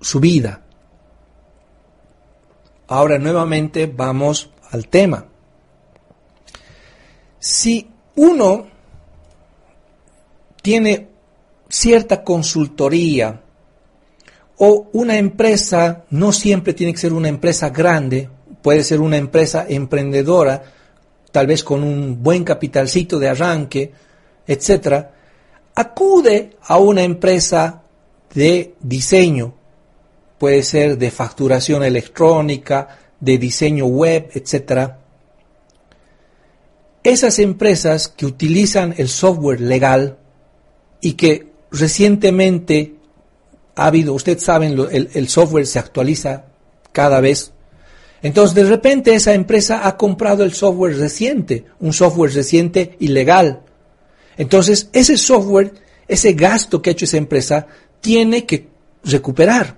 su vida. Ahora nuevamente vamos al tema. Si uno tiene cierta consultoría o una empresa, no siempre tiene que ser una empresa grande, puede ser una empresa emprendedora, tal vez con un buen capitalcito de arranque, etcétera, acude a una empresa de diseño, puede ser de facturación electrónica, de diseño web, etc. Esas empresas que utilizan el software legal y que recientemente ha habido, ustedes saben, el, el software se actualiza cada vez. Entonces, de repente esa empresa ha comprado el software reciente, un software reciente ilegal. Entonces, ese software, ese gasto que ha hecho esa empresa, tiene que recuperar.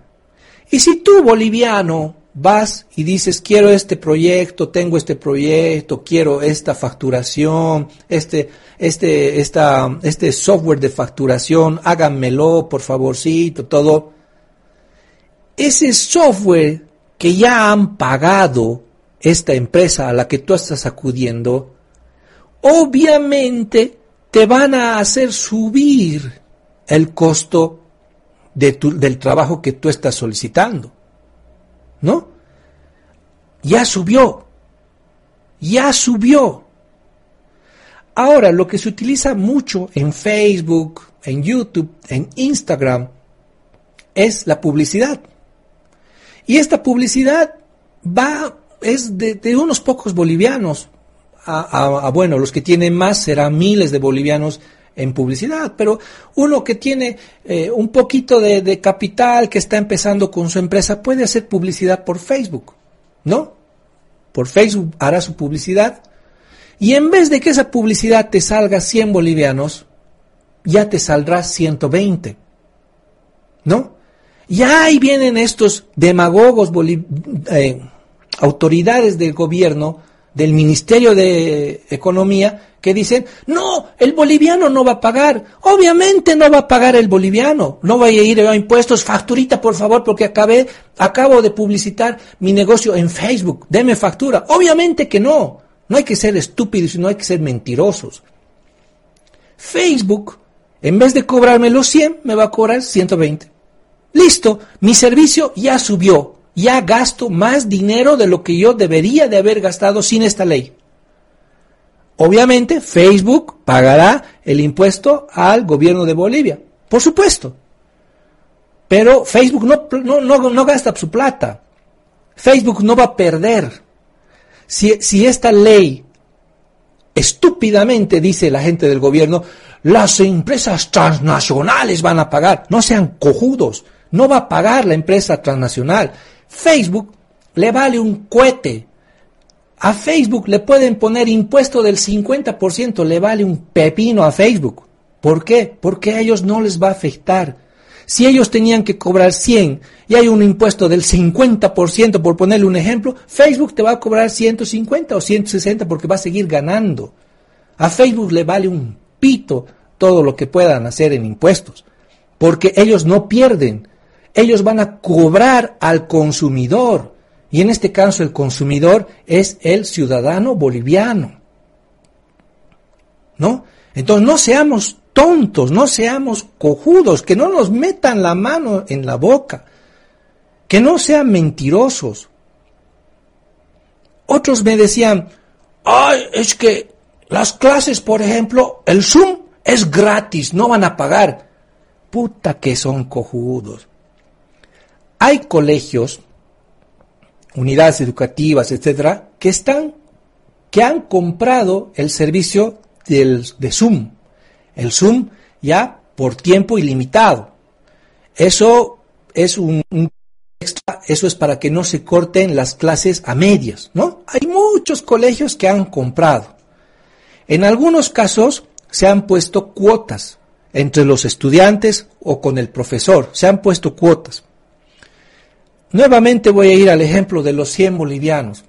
Y si tú, boliviano, vas y dices, quiero este proyecto, tengo este proyecto, quiero esta facturación, este, este, esta, este software de facturación, háganmelo, por favorcito, todo. Ese software que ya han pagado esta empresa a la que tú estás acudiendo, obviamente te van a hacer subir el costo de del trabajo que tú estás solicitando. ¿no? Ya subió, ya subió. Ahora, lo que se utiliza mucho en Facebook, en YouTube, en Instagram, es la publicidad. Y esta publicidad va, es de, unos pocos bolivianos. A, bueno, los que tienen más serán miles de bolivianos en publicidad, pero uno que tiene eh, un poquito de, capital, que está empezando con su empresa, puede hacer publicidad por Facebook, ¿no? Por Facebook hará su publicidad y en vez de que esa publicidad te salga 100 bolivianos, ya te saldrá 120, ¿no? Y ahí vienen estos demagogos, eh, autoridades del gobierno, del Ministerio de Economía, que dicen, no, el boliviano no va a pagar. Obviamente no va a pagar el boliviano. No vaya a ir a impuestos, facturita por favor, porque acabé, acabo de publicitar mi negocio en Facebook. Deme factura. Obviamente que no. No hay que ser estúpidos y no hay que ser mentirosos. Facebook, en vez de cobrarme los 100, me va a cobrar 120. Listo, mi servicio ya subió. Ya gasto más dinero de lo que yo debería de haber gastado sin esta ley. Obviamente Facebook pagará el impuesto al gobierno de Bolivia, por supuesto. Pero Facebook no, no, gasta su plata. Facebook no va a perder. Si, si esta ley estúpidamente dice la gente del gobierno, las empresas transnacionales van a pagar, no sean cojudos, no va a pagar la empresa transnacional. Facebook le vale un cohete a Facebook le pueden poner impuesto del 50%, le vale un pepino a Facebook. ¿Por qué? Porque a ellos no les va a afectar. Si ellos tenían que cobrar 100 y hay un impuesto del 50%, por ponerle un ejemplo, Facebook te va a cobrar 150 o 160 porque va a seguir ganando. A Facebook le vale un pito todo lo que puedan hacer en impuestos, porque ellos no pierden. Ellos van a cobrar al consumidor. Y en este caso el consumidor es el ciudadano boliviano. ¿No? Entonces no seamos tontos, no seamos cojudos, que no nos metan la mano en la boca, que no sean mentirosos. Otros me decían, ay, es que las clases, por ejemplo, el Zoom es gratis, no van a pagar. Puta que son cojudos. Hay colegios unidades educativas, etcétera, que están, que han comprado el servicio del, de Zoom. El Zoom ya por tiempo ilimitado. Eso es un, extra, eso es para que no se corten las clases a medias, ¿no? Hay muchos colegios que han comprado. En algunos casos se han puesto cuotas entre los estudiantes o con el profesor, se han puesto cuotas. Nuevamente voy a ir al ejemplo de los 100 bolivianos.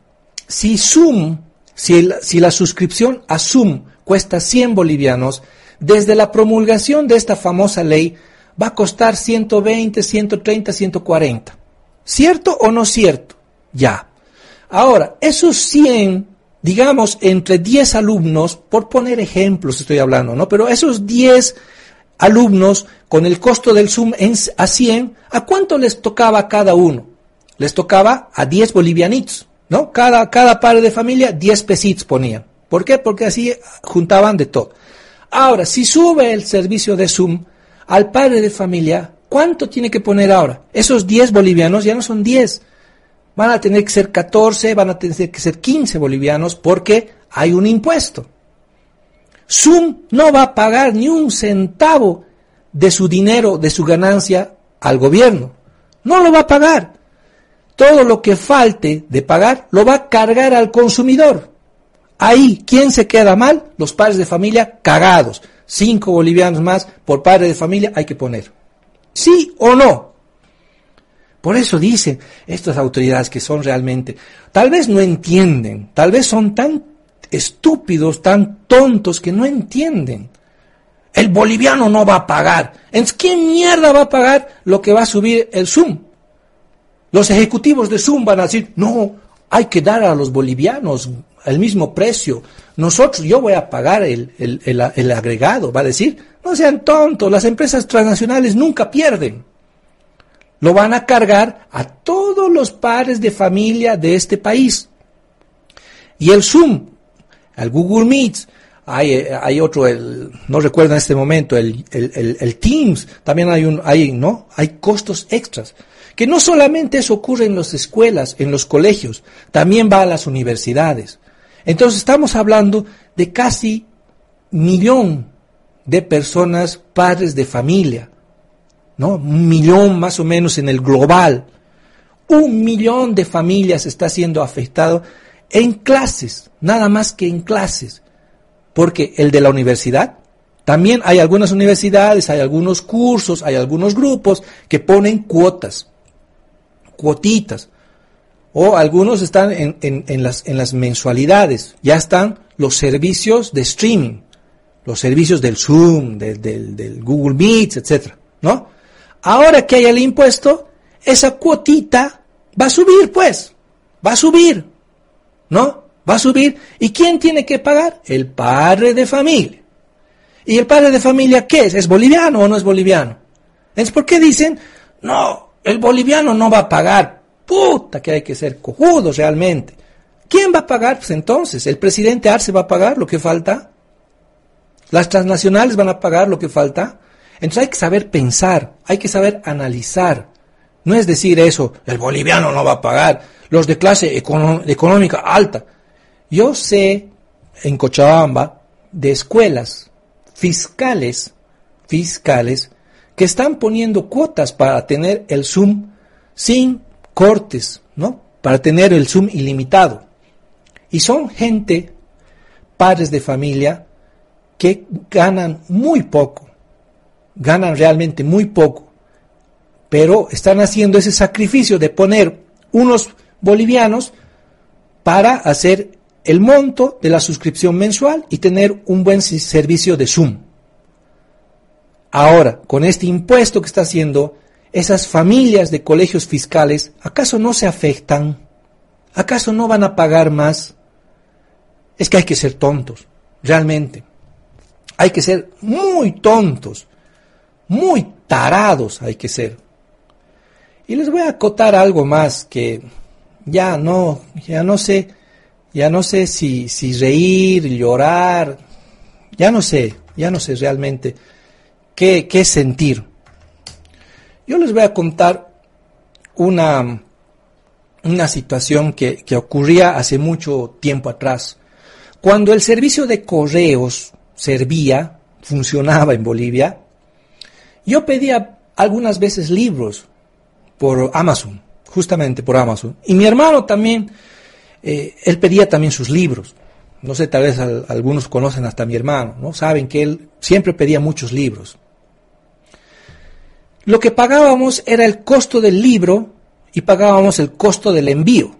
Si Zoom, si, la suscripción a Zoom cuesta 100 bolivianos, desde la promulgación de esta famosa ley va a costar 120, 130, 140. ¿Cierto o no cierto? Ya. Ahora, esos 100, digamos, entre 10 alumnos, por poner ejemplos estoy hablando, ¿no? Pero esos 10 alumnos con el costo del Zoom a 100, ¿a cuánto les tocaba cada uno? Les tocaba a 10 bolivianitos, ¿no? Cada, cada padre de familia 10 pesitos ponían. ¿Por qué? Porque así juntaban de todo. Ahora, si sube el servicio de Zoom al padre de familia, ¿cuánto tiene que poner ahora? Esos 10 bolivianos ya no son 10. Van a tener que ser 14, van a tener que ser 15 bolivianos porque hay un impuesto. Zoom no va a pagar ni un centavo de su dinero, de su ganancia al gobierno. No lo va a pagar. Todo lo que falte de pagar lo va a cargar al consumidor. Ahí, ¿quién se queda mal? Los padres de familia cagados. Cinco bolivianos más por padre de familia hay que poner. ¿Sí o no? Por eso dicen estas autoridades que son realmente, tal vez no entienden, tal vez son tan estúpidos, tan tontos que no entienden. El boliviano no va a pagar. ¿En qué mierda va a pagar lo que va a subir el Zoom? Los ejecutivos de Zoom van a decir, no, hay que dar a los bolivianos el mismo precio. Nosotros, yo voy a pagar el, el, agregado, va a decir, no sean tontos, las empresas transnacionales nunca pierden. Lo van a cargar a todos los padres de familia de este país. Y el Zoom, el Google Meet, hay, hay otro, el, no recuerdo en este momento, el, el, Teams, también hay un, hay, ¿no? Hay costos extras. Que no solamente eso ocurre en las escuelas, en los colegios, también va a las universidades. Entonces estamos hablando de casi millón de personas, padres de familia, ¿no? Un millón más o menos en el global. Un millón de familias está siendo afectado en clases, nada más que en clases. Porque el de la universidad, también hay algunas universidades, hay algunos cursos, hay algunos grupos que ponen cuotas, cuotitas. O algunos están en, las, en las mensualidades, ya están los servicios de streaming, los servicios del Zoom, del, del Google Meet, etc. ¿no? Ahora que hay el impuesto, esa cuotita va a subir, pues, va a subir, ¿no? Va a subir. ¿Y quién tiene que pagar? El padre de familia. ¿Y el padre de familia qué es? ¿Es boliviano o no es boliviano? ¿Es por qué dicen, no, el boliviano no va a pagar? Puta, que hay que ser cojudos realmente. ¿Quién va a pagar? Pues entonces, ¿el presidente Arce va a pagar lo que falta? ¿Las transnacionales van a pagar lo que falta? Entonces hay que saber pensar, hay que saber analizar. No es decir eso, el boliviano no va a pagar, los de clase económica alta. Yo sé en Cochabamba de escuelas fiscales, fiscales, que están poniendo cuotas para tener el Zoom sin cortes, ¿no? Para tener el Zoom ilimitado. Y son gente, padres de familia, que ganan muy poco ganan realmente muy poco, pero están haciendo ese sacrificio de poner unos bolivianos para hacer el monto de la suscripción mensual y tener un buen servicio de Zoom. Ahora, con este impuesto que está haciendo, esas familias de colegios fiscales, ¿acaso no se afectan? ¿Acaso no van a pagar más? Es que hay que ser tontos, realmente. Hay que ser muy tontos muy tarados hay que ser. Y les voy a acotar algo más que ya no, ya no sé, ya no sé si, si reír, llorar, ya no sé, ya no sé realmente qué, sentir. Yo les voy a contar una, una situación que, que ocurría hace mucho tiempo atrás. Cuando el servicio de correos servía, funcionaba en Bolivia, yo pedía algunas veces libros por Amazon, justamente por Amazon. Y mi hermano también, eh, él pedía también sus libros. No sé, tal vez algunos conocen hasta mi hermano, ¿no? Saben que él siempre pedía muchos libros. Lo que pagábamos era el costo del libro y pagábamos el costo del envío.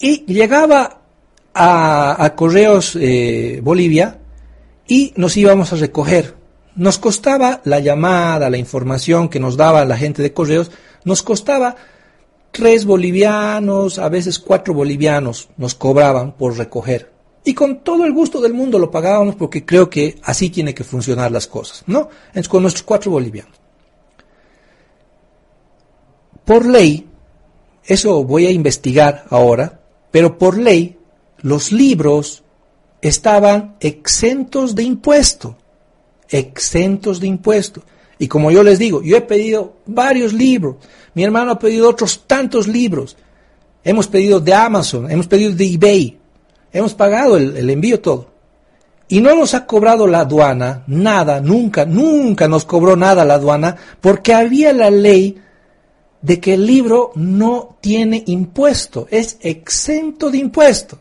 Y llegaba a, Correos eh, Bolivia y nos íbamos a recoger nos costaba la llamada, la información que nos daba la gente de correos, nos costaba tres bolivianos, a veces cuatro bolivianos nos cobraban por recoger. Y con todo el gusto del mundo lo pagábamos porque creo que así tiene que funcionar las cosas, ¿no? Con nuestros cuatro bolivianos. Por ley, eso voy a investigar ahora, pero por ley, los libros estaban exentos de impuesto exentos de impuestos. Y como yo les digo, yo he pedido varios libros, mi hermano ha pedido otros tantos libros, hemos pedido de Amazon, hemos pedido de eBay, hemos pagado el envío todo. Y no nos ha cobrado la aduana, nada, nunca, nunca nos cobró nada la aduana, porque había la ley de que el libro no tiene impuesto, es exento de impuesto.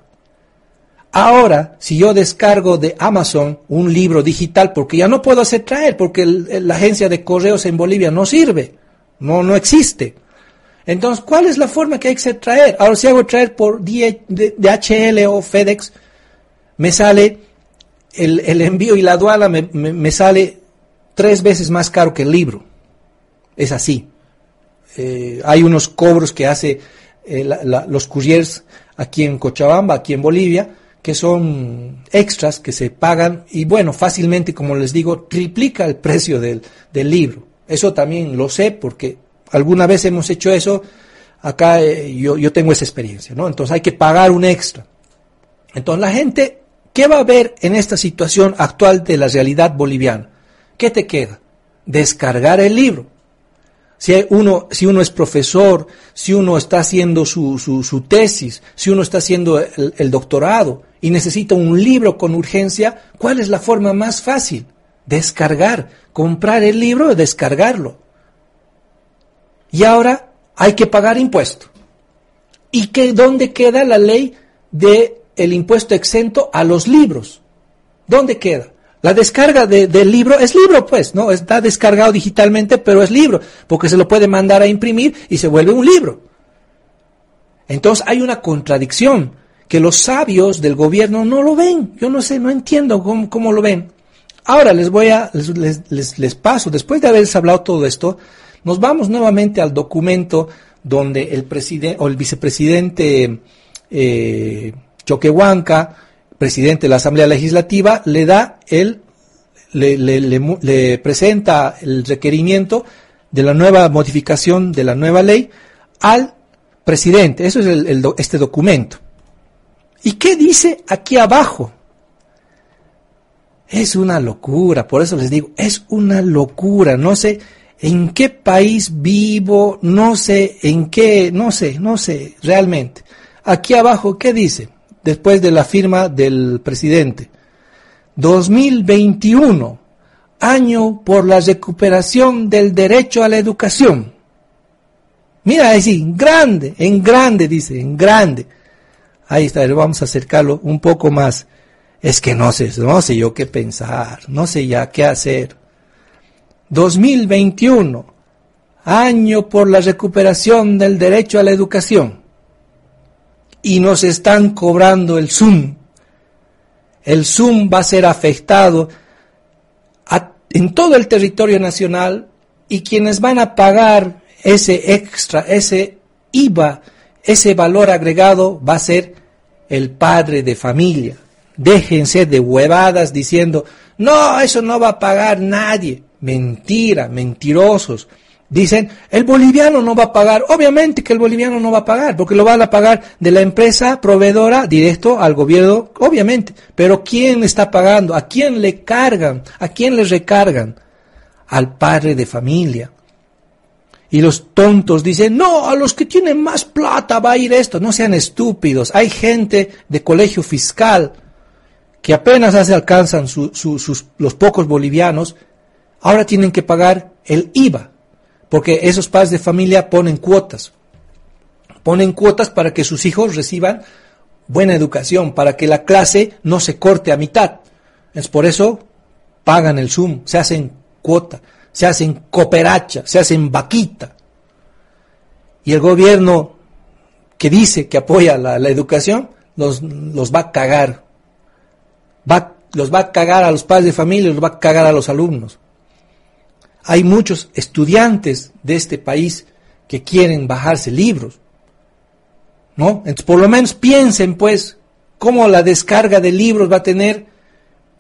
Ahora, si yo descargo de Amazon un libro digital, porque ya no puedo hacer traer, porque la agencia de correos en Bolivia no sirve, no, no existe. Entonces, ¿cuál es la forma que hay que traer? Ahora, si hago traer por DHL o FedEx, me sale el, envío y la aduana me, sale tres veces más caro que el libro. Es así. Eh, hay unos cobros que hace eh, los couriers aquí en Cochabamba, aquí en Bolivia, que son extras que se pagan y bueno, fácilmente, como les digo, triplica el precio del, libro. Eso también lo sé porque alguna vez hemos hecho eso, acá eh, yo, yo tengo esa experiencia, ¿no? Entonces hay que pagar un extra. Entonces la gente, ¿qué va a ver en esta situación actual de la realidad boliviana? ¿Qué te queda? Descargar el libro. Si uno, si uno es profesor, si uno está haciendo su, su, tesis, si uno está haciendo el, doctorado y necesita un libro con urgencia, ¿cuál es la forma más fácil? Descargar, comprar el libro y descargarlo. Y ahora hay que pagar impuesto. ¿Y qué, dónde queda la ley del el impuesto exento a los libros? ¿Dónde queda? La descarga del libro es libro, pues, ¿no? Está descargado digitalmente, pero es libro, porque se lo puede mandar a imprimir y se vuelve un libro. Entonces hay una contradicción que los sabios del gobierno no lo ven. Yo no sé, no entiendo cómo, lo ven. Ahora les voy a, les, les, paso, después de haberles hablado todo esto, nos vamos nuevamente al documento donde el presidente o el vicepresidente eh, Choquehuanca presidente de la Asamblea Legislativa le da el, le, presenta el requerimiento de la nueva modificación de la nueva ley al presidente. Eso es el, este documento. ¿Y qué dice aquí abajo? Es una locura, por eso les digo, es una locura. No sé en qué país vivo, no sé en qué, no sé, no sé realmente. Aquí abajo, ¿qué dice? Después de la firma del presidente. 2021, año por la recuperación del derecho a la educación. Mira, así, grande, en grande, dice, en grande. Ahí está, vamos a acercarlo un poco más. Es que no sé, no sé yo qué pensar, no sé ya qué hacer. 2021, año por la recuperación del derecho a la educación y nos están cobrando el Zoom. El Zoom va a ser afectado en todo el territorio nacional y quienes van a pagar ese extra, ese IVA, ese valor agregado va a ser el padre de familia. Déjense de huevadas diciendo, no, eso no va a pagar nadie. Mentira, mentirosos. Dicen, el boliviano no va a pagar. Obviamente que el boliviano no va a pagar, porque lo van a pagar de la empresa proveedora directo al gobierno, obviamente. Pero ¿quién está pagando? ¿A quién le cargan? ¿A quién le recargan? Al padre de familia. Y los tontos dicen, no, a los que tienen más plata va a ir esto. No sean estúpidos. Hay gente de colegio fiscal que apenas se alcanzan sus, los pocos bolivianos, ahora tienen que pagar el IVA porque esos padres de familia ponen cuotas. Ponen cuotas para que sus hijos reciban buena educación, para que la clase no se corte a mitad. Es por eso pagan el Zoom, se hacen cuota, se hacen cooperacha, se hacen vaquita. Y el gobierno que dice que apoya la, educación, los, los, va a cagar. Va, los va a cagar a los padres de familia, los va a cagar a los alumnos hay muchos estudiantes de este país que quieren bajarse libros. ¿No? Entonces, por lo menos piensen, pues, cómo la descarga de libros va a tener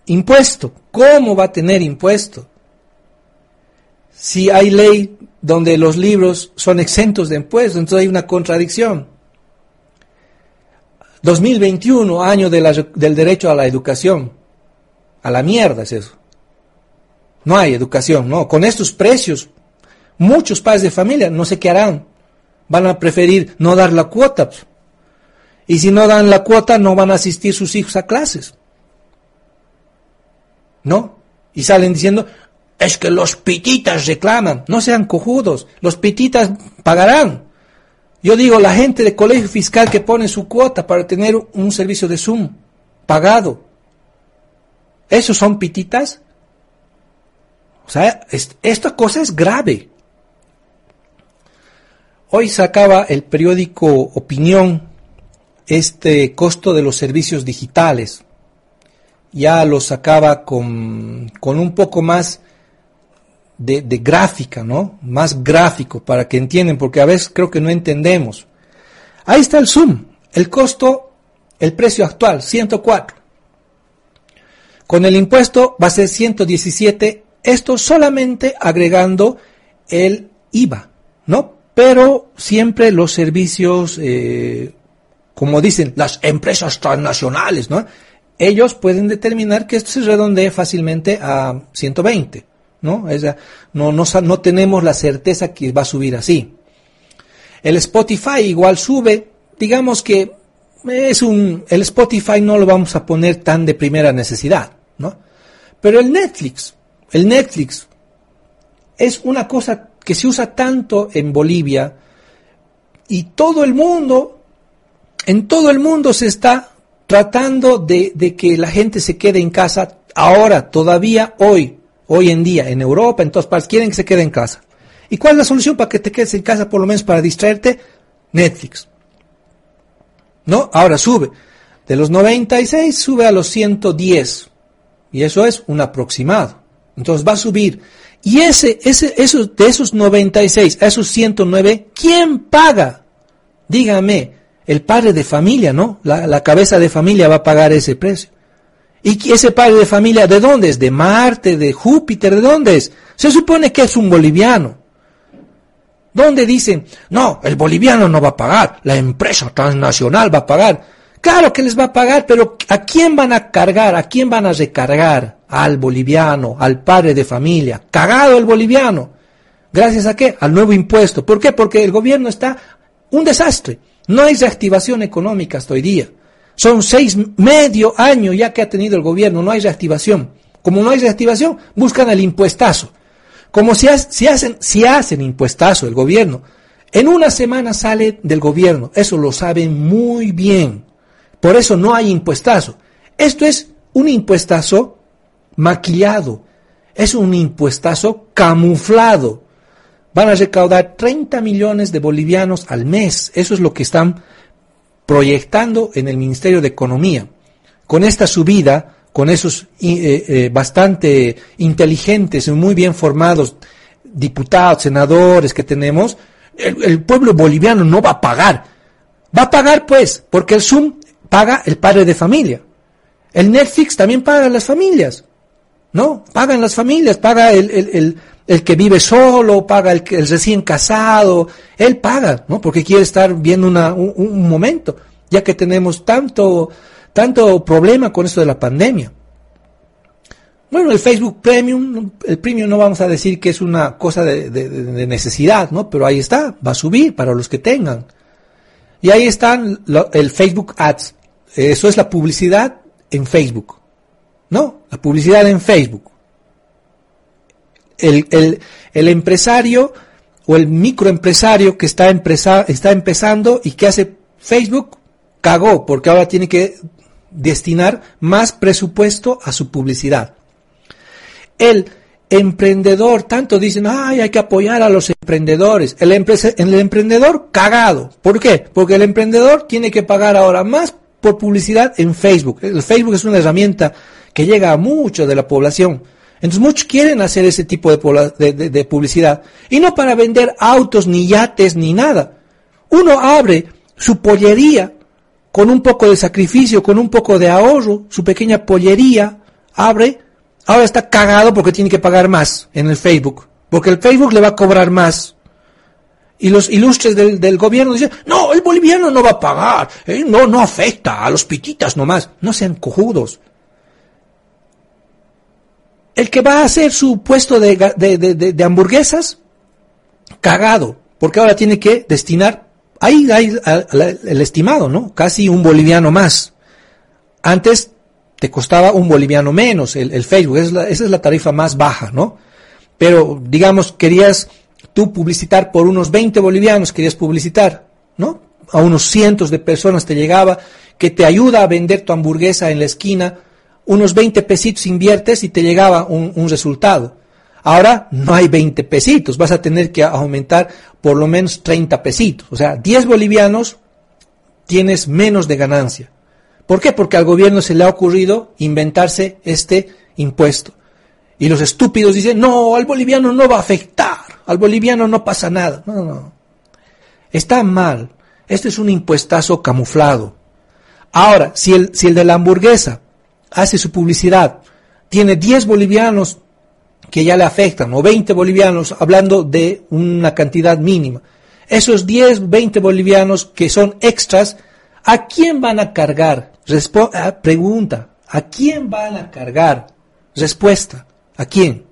impuesto. ¿Cómo va a tener impuesto? Si hay ley donde los libros son exentos de impuestos, entonces hay una contradicción. 2021, año del derecho a la educación. A la mierda es eso. No hay educación, ¿no? Con estos precios, muchos padres de familia no sé qué harán. Van a preferir no dar la cuota. Y si no dan la cuota, no van a asistir sus hijos a clases. ¿No? Y salen diciendo, es que los pititas reclaman. No sean cojudos. Los pititas pagarán. Yo digo, la gente de colegio fiscal que pone su cuota para tener un servicio de Zoom pagado. ¿Esos son pititas? O sea, esta cosa es grave. Hoy sacaba el periódico Opinión este costo de los servicios digitales. Ya lo sacaba con, con un poco más de, de, gráfica, ¿no? Más gráfico para que entiendan, porque a veces creo que no entendemos. Ahí está el Zoom, el costo, el precio actual, 104. Con el impuesto va a ser 117, esto solamente agregando el IVA, ¿no? Pero siempre los servicios, eh, como dicen las empresas transnacionales, ¿no? Ellos pueden determinar que esto se redondee fácilmente a 120, ¿no? no, no, no tenemos la certeza que va a subir así. El Spotify igual sube, digamos que es un, el Spotify no lo vamos a poner tan de primera necesidad, ¿no? Pero el Netflix, el Netflix es una cosa que se usa tanto en Bolivia y todo el mundo, en todo el mundo se está tratando de, que la gente se quede en casa ahora, todavía hoy, hoy en día, en Europa, en todas partes, quieren que se quede en casa. ¿Y cuál es la solución para que te quedes en casa, por lo menos para distraerte? Netflix. ¿No? Ahora sube. De los 96 sube a los 110. Y eso es un aproximado. Entonces va a subir. Y ese, ese, esos, de esos 96 a esos 109, ¿quién paga? Dígame, el padre de familia, ¿no? La, la cabeza de familia va a pagar ese precio. ¿Y ese padre de familia de dónde es? ¿De Marte? ¿De Júpiter? ¿De dónde es? Se supone que es un boliviano. ¿Dónde dicen, no, el boliviano no va a pagar, la empresa transnacional va a pagar? Claro que les va a pagar, pero ¿a quién van a cargar? ¿A quién van a recargar? Al boliviano, al padre de familia. Cagado el boliviano. ¿Gracias a qué? Al nuevo impuesto. ¿Por qué? Porque el gobierno está un desastre. No hay reactivación económica hasta hoy día. Son seis, medio año ya que ha tenido el gobierno, no hay reactivación. Como no hay reactivación, buscan el impuestazo. Como si, hacen, si hacen impuestazo el gobierno, en una semana sale del gobierno. Eso lo saben muy bien. Por eso no hay impuestazo. Esto es un impuestazo maquillado. Es un impuestazo camuflado. Van a recaudar 30 millones de bolivianos al mes. Eso es lo que están proyectando en el Ministerio de Economía. Con esta subida con esos eh, eh, bastante inteligentes y muy bien formados diputados, senadores que tenemos, el, pueblo boliviano no va a pagar. Va a pagar pues, porque el Zoom paga el padre de familia. El Netflix también paga las familias. ¿No? Pagan las familias, paga el, el, el, que vive solo, paga el, el, recién casado. Él paga, ¿no? Porque quiere estar viendo una, un, momento, ya que tenemos tanto tanto problema con esto de la pandemia. Bueno, el Facebook Premium, el Premium no vamos a decir que es una cosa de, necesidad, ¿no? Pero ahí está, va a subir para los que tengan. Y ahí están el Facebook Ads. Eso es la publicidad en Facebook. ¿No? La publicidad en Facebook. El, el empresario o el microempresario que está, está empezando y que hace Facebook, cagó, porque ahora tiene que destinar más presupuesto a su publicidad. El emprendedor, tanto dicen, ay, hay que apoyar a los emprendedores. El, el emprendedor cagado. ¿Por qué? Porque el emprendedor tiene que pagar ahora más por publicidad en Facebook. El Facebook es una herramienta que llega a mucho de la población. Entonces muchos quieren hacer ese tipo de, de, publicidad. Y no para vender autos, ni yates, ni nada. Uno abre su pollería con un poco de sacrificio, con un poco de ahorro, su pequeña pollería, abre, ahora está cagado porque tiene que pagar más en el Facebook, porque el Facebook le va a cobrar más. Y los ilustres del, gobierno dicen, no, el boliviano no va a pagar, eh, no, no afecta, a los pititas nomás, no sean cojudos. El que va a hacer su puesto de, de hamburguesas, cagado, porque ahora tiene que destinar Ahí hay el estimado, ¿no? Casi un boliviano más. Antes te costaba un boliviano menos el, Facebook, esa es, la, tarifa más baja, ¿no? Pero, digamos, querías tú publicitar por unos 20 bolivianos, querías publicitar, ¿no? A unos cientos de personas te llegaba, que te ayuda a vender tu hamburguesa en la esquina, unos 20 pesitos inviertes y te llegaba un resultado. Ahora no hay 20 pesitos, vas a tener que aumentar por lo menos 30 pesitos. O sea, 10 bolivianos tienes menos de ganancia. ¿Por qué? Porque al gobierno se le ha ocurrido inventarse este impuesto. Y los estúpidos dicen, no, al boliviano no va a afectar, al boliviano no pasa nada. No, no. Está mal. Este es un impuestazo camuflado. Ahora, si el, si el de la hamburguesa hace su publicidad, tiene 10 bolivianos que ya le afectan, o 20 bolivianos, hablando de una cantidad mínima. Esos 10, 20 bolivianos que son extras, ¿a quién van a cargar? Ah, pregunta, ¿a quién van a cargar? Respuesta, ¿a quién?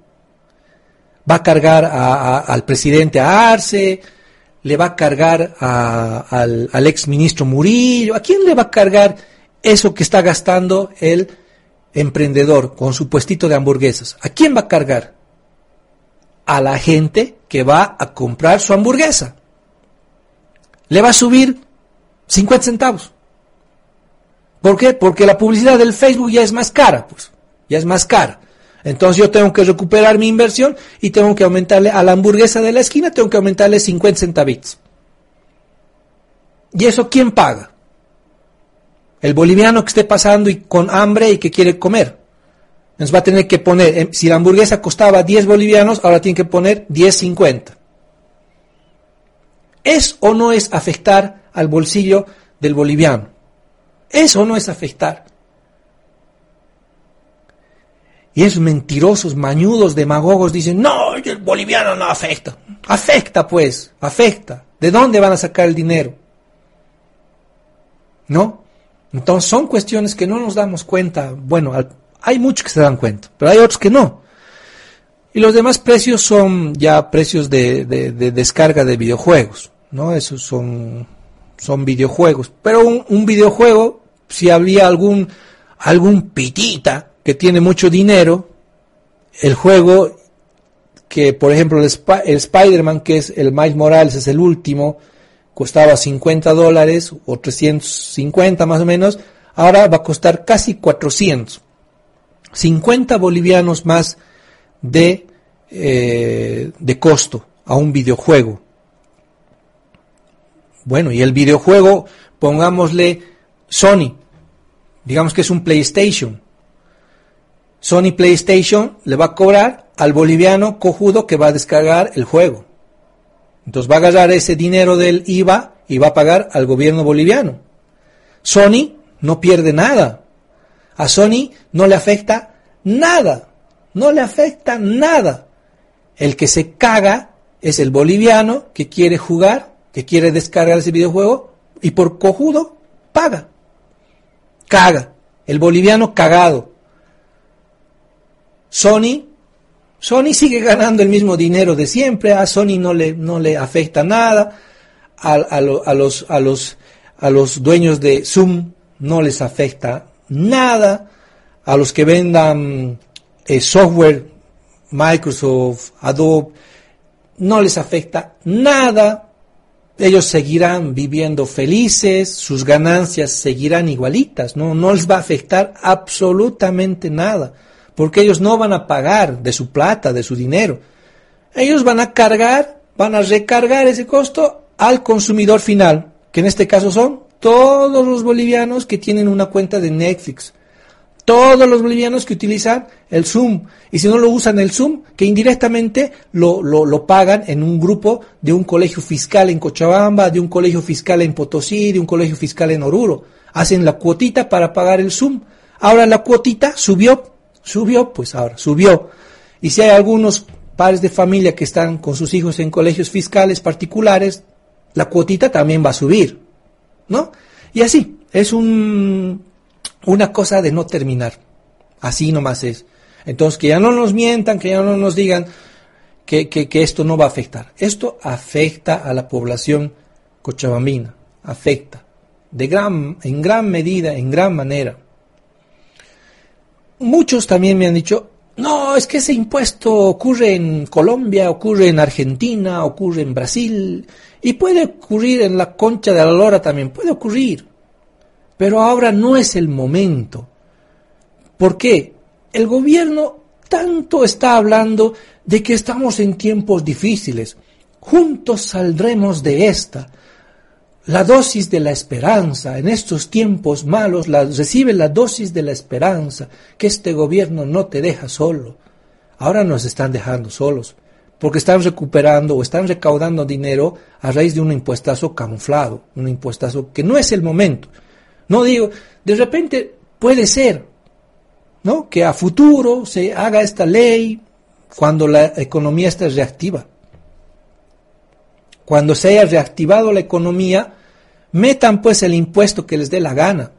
¿Va a cargar al presidente Arce? ¿Le va a cargar al, al ex ministro Murillo? ¿A quién le va a cargar eso que está gastando el emprendedor con su puestito de hamburguesas, ¿a quién va a cargar? A la gente que va a comprar su hamburguesa. Le va a subir 50 centavos. ¿Por qué? Porque la publicidad del Facebook ya es más cara, pues, ya es más cara. Entonces yo tengo que recuperar mi inversión y tengo que aumentarle a la hamburguesa de la esquina, tengo que aumentarle 50 centavitos. ¿Y eso quién paga? El boliviano que esté pasando y con hambre y que quiere comer. Nos va a tener que poner, em, si la hamburguesa costaba 10 bolivianos, ahora tiene que poner 10.50. ¿Es o no es afectar al bolsillo del boliviano? ¿Es o no es afectar? Y esos mentirosos, mañudos, demagogos dicen, no, el boliviano no afecta. Afecta pues, afecta. ¿De dónde van a sacar el dinero? ¿No? Entonces son cuestiones que no nos damos cuenta. Bueno, hay muchos que se dan cuenta, pero hay otros que no. Y los demás precios son ya precios de, descarga de videojuegos, ¿no? Esos son, son videojuegos. Pero un, videojuego, si había algún, algún pitita que tiene mucho dinero, el juego que, por ejemplo, el, el Spider-Man, que es el Miles Morales, es el último, costaba 50 dólares o 350 más o menos, ahora va a costar casi 400. 50 bolivianos más de, eh, de costo a un videojuego. Bueno, y el videojuego, pongámosle Sony, digamos que es un PlayStation. Sony PlayStation le va a cobrar al boliviano cojudo que va a descargar el juego. Entonces va a agarrar ese dinero del IVA y va a pagar al gobierno boliviano. Sony no pierde nada. A Sony no le afecta nada. No le afecta nada. El que se caga es el boliviano que quiere jugar, que quiere descargar ese videojuego y por cojudo paga. Caga. El boliviano cagado. Sony Sony sigue ganando el mismo dinero de siempre, a Sony no le, no le afecta nada, a, los, a, los, a los dueños de Zoom no les afecta nada, a los que vendan eh, software, Microsoft, Adobe, no les afecta nada, ellos seguirán viviendo felices, sus ganancias seguirán igualitas, no, no les va a afectar absolutamente nada porque ellos no van a pagar de su plata, de su dinero. Ellos van a cargar, van a recargar ese costo al consumidor final, que en este caso son todos los bolivianos que tienen una cuenta de Netflix, todos los bolivianos que utilizan el Zoom, y si no lo usan el Zoom, que indirectamente lo, lo, lo, pagan en un grupo de un colegio fiscal en Cochabamba, de un colegio fiscal en Potosí, de un colegio fiscal en Oruro. Hacen la cuotita para pagar el Zoom. Ahora la cuotita subió Subió, pues ahora, subió. Y si hay algunos padres de familia que están con sus hijos en colegios fiscales particulares, la cuotita también va a subir, ¿no? Y así, es un, una cosa de no terminar. Así nomás es. Entonces, que ya no nos mientan, que ya no nos digan que, que, esto no va a afectar. Esto afecta a la población cochabambina, afecta de gran, en gran medida, en gran manera muchos también me han dicho, no, es que ese impuesto ocurre en Colombia, ocurre en Argentina, ocurre en Brasil y puede ocurrir en la concha de la lora también, puede ocurrir. Pero ahora no es el momento. ¿Por qué? El gobierno tanto está hablando de que estamos en tiempos difíciles. Juntos saldremos de esta. La dosis de la esperanza en estos tiempos malos, la, recibe la dosis de la esperanza, que este gobierno no te deja solo. Ahora nos están dejando solos, porque están recuperando o están recaudando dinero a raíz de un impuestazo camuflado, un impuestazo que no es el momento. No digo, de repente puede ser, ¿no? Que a futuro se haga esta ley cuando la economía esté reactiva. Cuando se haya reactivado la economía, metan pues el impuesto que les dé la gana.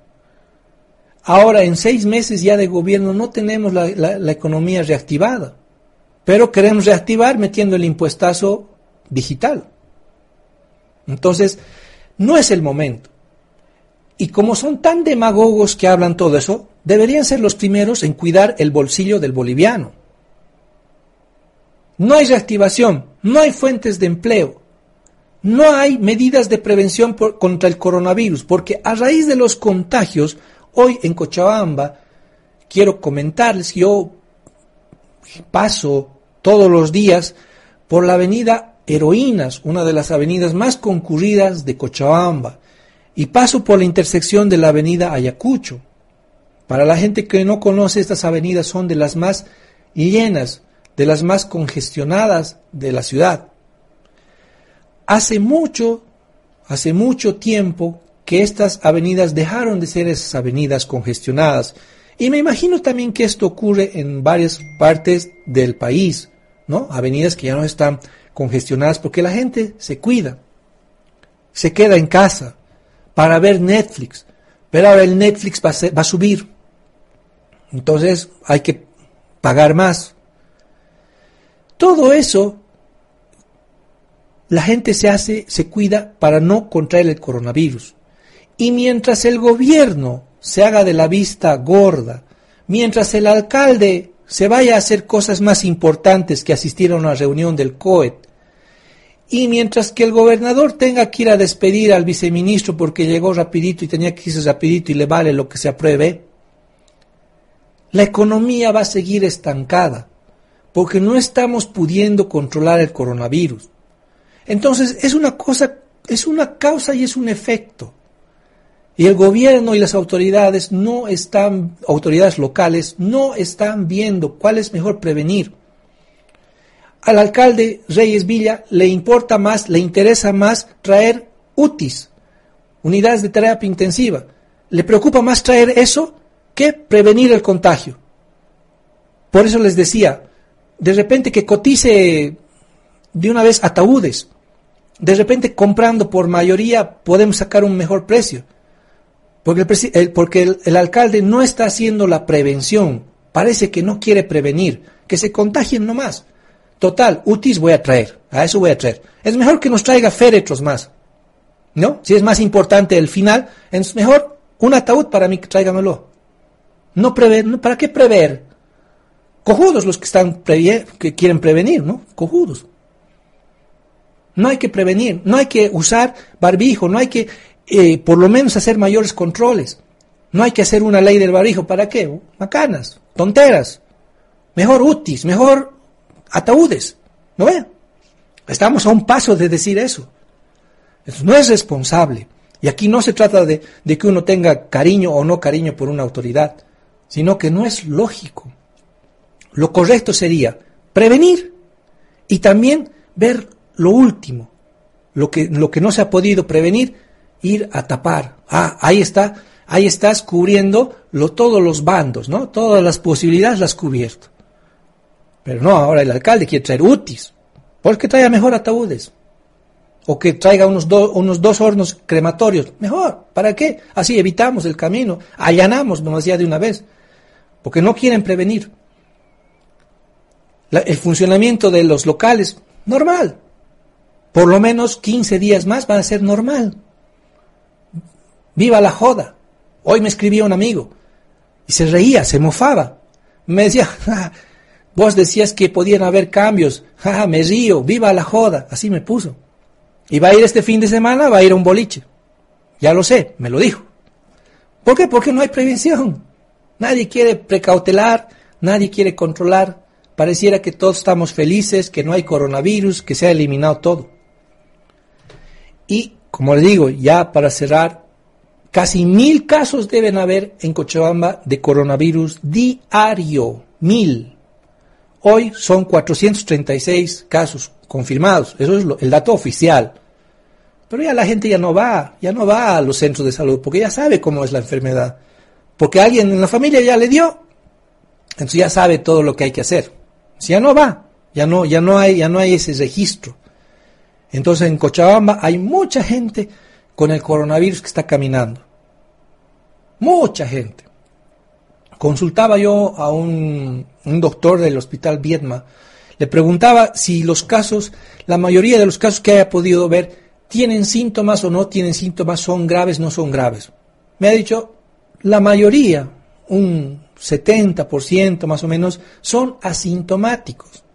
Ahora, en seis meses ya de gobierno no tenemos la, economía reactivada, pero queremos reactivar metiendo el impuestazo digital. Entonces, no es el momento. Y como son tan demagogos que hablan todo eso, deberían ser los primeros en cuidar el bolsillo del boliviano. No hay reactivación, no hay fuentes de empleo, no hay medidas de prevención contra el coronavirus, porque a raíz de los contagios, hoy en Cochabamba, quiero comentarles, yo paso todos los días por la avenida Heroínas, una de las avenidas más concurridas de Cochabamba, y paso por la intersección de la avenida Ayacucho. Para la gente que no conoce estas avenidas son de las más llenas, de las más congestionadas de la ciudad. Hace mucho, hace mucho tiempo que estas avenidas dejaron de ser esas avenidas congestionadas. Y me imagino también que esto ocurre en varias partes del país, ¿no? Avenidas que ya no están congestionadas porque la gente se cuida, se queda en casa, para ver Netflix, pero ahora el Netflix va a, va a subir. Entonces hay que pagar más. Todo eso la gente se hace, se cuida para no contraer el coronavirus. Y mientras el gobierno se haga de la vista gorda, mientras el alcalde se vaya a hacer cosas más importantes que asistir a una reunión del COET, y mientras que el gobernador tenga que ir a despedir al viceministro porque llegó rapidito y tenía que irse rapidito y le vale lo que se apruebe, la economía va a seguir estancada porque no estamos pudiendo controlar el coronavirus. Entonces es una cosa, es una causa y es un efecto. Y el gobierno y las autoridades no están, autoridades locales, no están viendo cuál es mejor prevenir al alcalde Reyes Villa le importa más, le interesa más traer UTIs, unidades de terapia intensiva. Le preocupa más traer eso que prevenir el contagio. Por eso les decía, de repente que cotice de una vez ataúdes. De repente comprando por mayoría podemos sacar un mejor precio. Porque, el, alcalde no está haciendo la prevención. Parece que no quiere prevenir. Que se contagien nomás. Total, UTIs voy a traer, a eso voy a traer. Es mejor que nos traiga féretros más, ¿no? Si es más importante el final, es mejor un ataúd para mí, tráigamelo. No prever, ¿para qué prever? Cojudos los que están que quieren prevenir, ¿no? Cojudos. No hay que prevenir, no hay que usar barbijo, no hay que eh, por lo menos hacer mayores controles. No hay que hacer una ley del barbijo, ¿para qué? Macanas, tonteras. Mejor UTIs, mejor ataúdes. ¿No ve? Estamos a un paso de decir eso. Eso no es responsable. Y aquí no se trata de, de, que uno tenga cariño o no cariño por una autoridad, sino que no es lógico. Lo correcto sería prevenir y también ver lo último, lo que, lo que no se ha podido prevenir, ir a tapar. Ah, ahí está, ahí estás cubriendo lo, todos los bandos, ¿no? Todas las posibilidades las has cubierto. Pero no, ahora el alcalde quiere traer UTIs. Pues que traiga mejor ataúdes. O que traiga unos, unos dos hornos crematorios. Mejor. ¿Para qué? Así evitamos el camino. Allanamos nomás ya de una vez. Porque no quieren prevenir. el funcionamiento de los locales, normal. Por lo menos 15 días más van a ser normal. Viva la joda. Hoy me escribía un amigo y se reía, se mofaba. Me decía, Vos decías que podían haber cambios. Jaja, me río, viva la joda. Así me puso. Y va a ir este fin de semana, va a ir a un boliche. Ya lo sé, me lo dijo. ¿Por qué? Porque no hay prevención. Nadie quiere precautelar, nadie quiere controlar, pareciera que todos estamos felices, que no hay coronavirus, que se ha eliminado todo. Y, como les digo, ya para cerrar, casi mil casos deben haber en Cochabamba de coronavirus diario, mil. Hoy son 436 casos confirmados, eso es el dato oficial. Pero ya la gente ya no va, ya no va a los centros de salud, porque ya sabe cómo es la enfermedad. Porque alguien en la familia ya le dio, entonces ya sabe todo lo que hay que hacer. Si ya no va, ya no, ya no hay, ya no hay ese registro. Entonces en Cochabamba hay mucha gente con el coronavirus que está caminando. Mucha gente. Consultaba yo a un, doctor del hospital Viedma, le preguntaba si los casos, la mayoría de los casos que haya podido ver, tienen síntomas o no tienen síntomas, son graves, no son graves. Me ha dicho, la mayoría, un 70% más o menos, son asintomáticos.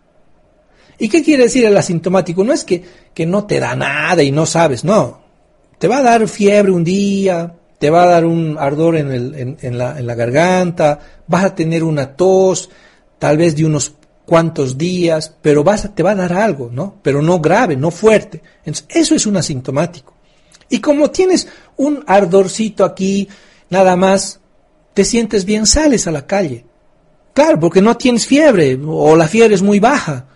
¿Y qué quiere decir el asintomático? No es que, que no te da nada y no sabes, no. Te va a dar fiebre un día, te va a dar un ardor en, el, en, la, en la garganta, vas a tener una tos, tal vez de unos cuantos días, pero vas te va a dar algo, ¿no? Pero no grave, no fuerte. Entonces, eso es un asintomático. Y como tienes un ardorcito aquí, nada más, te sientes bien, sales a la calle. Claro, porque no tienes fiebre o la fiebre es muy baja.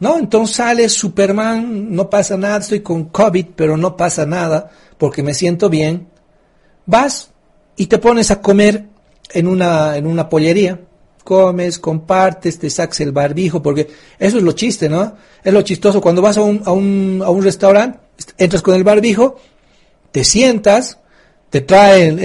¿No? Entonces sales Superman, no pasa nada, estoy con COVID, pero no pasa nada porque me siento bien vas y te pones a comer en una, en una pollería, comes, compartes, te sacas el barbijo, porque eso es lo chiste, ¿no? Es lo chistoso, cuando vas a un, a un, a un restaurante, entras con el barbijo, te sientas, te traen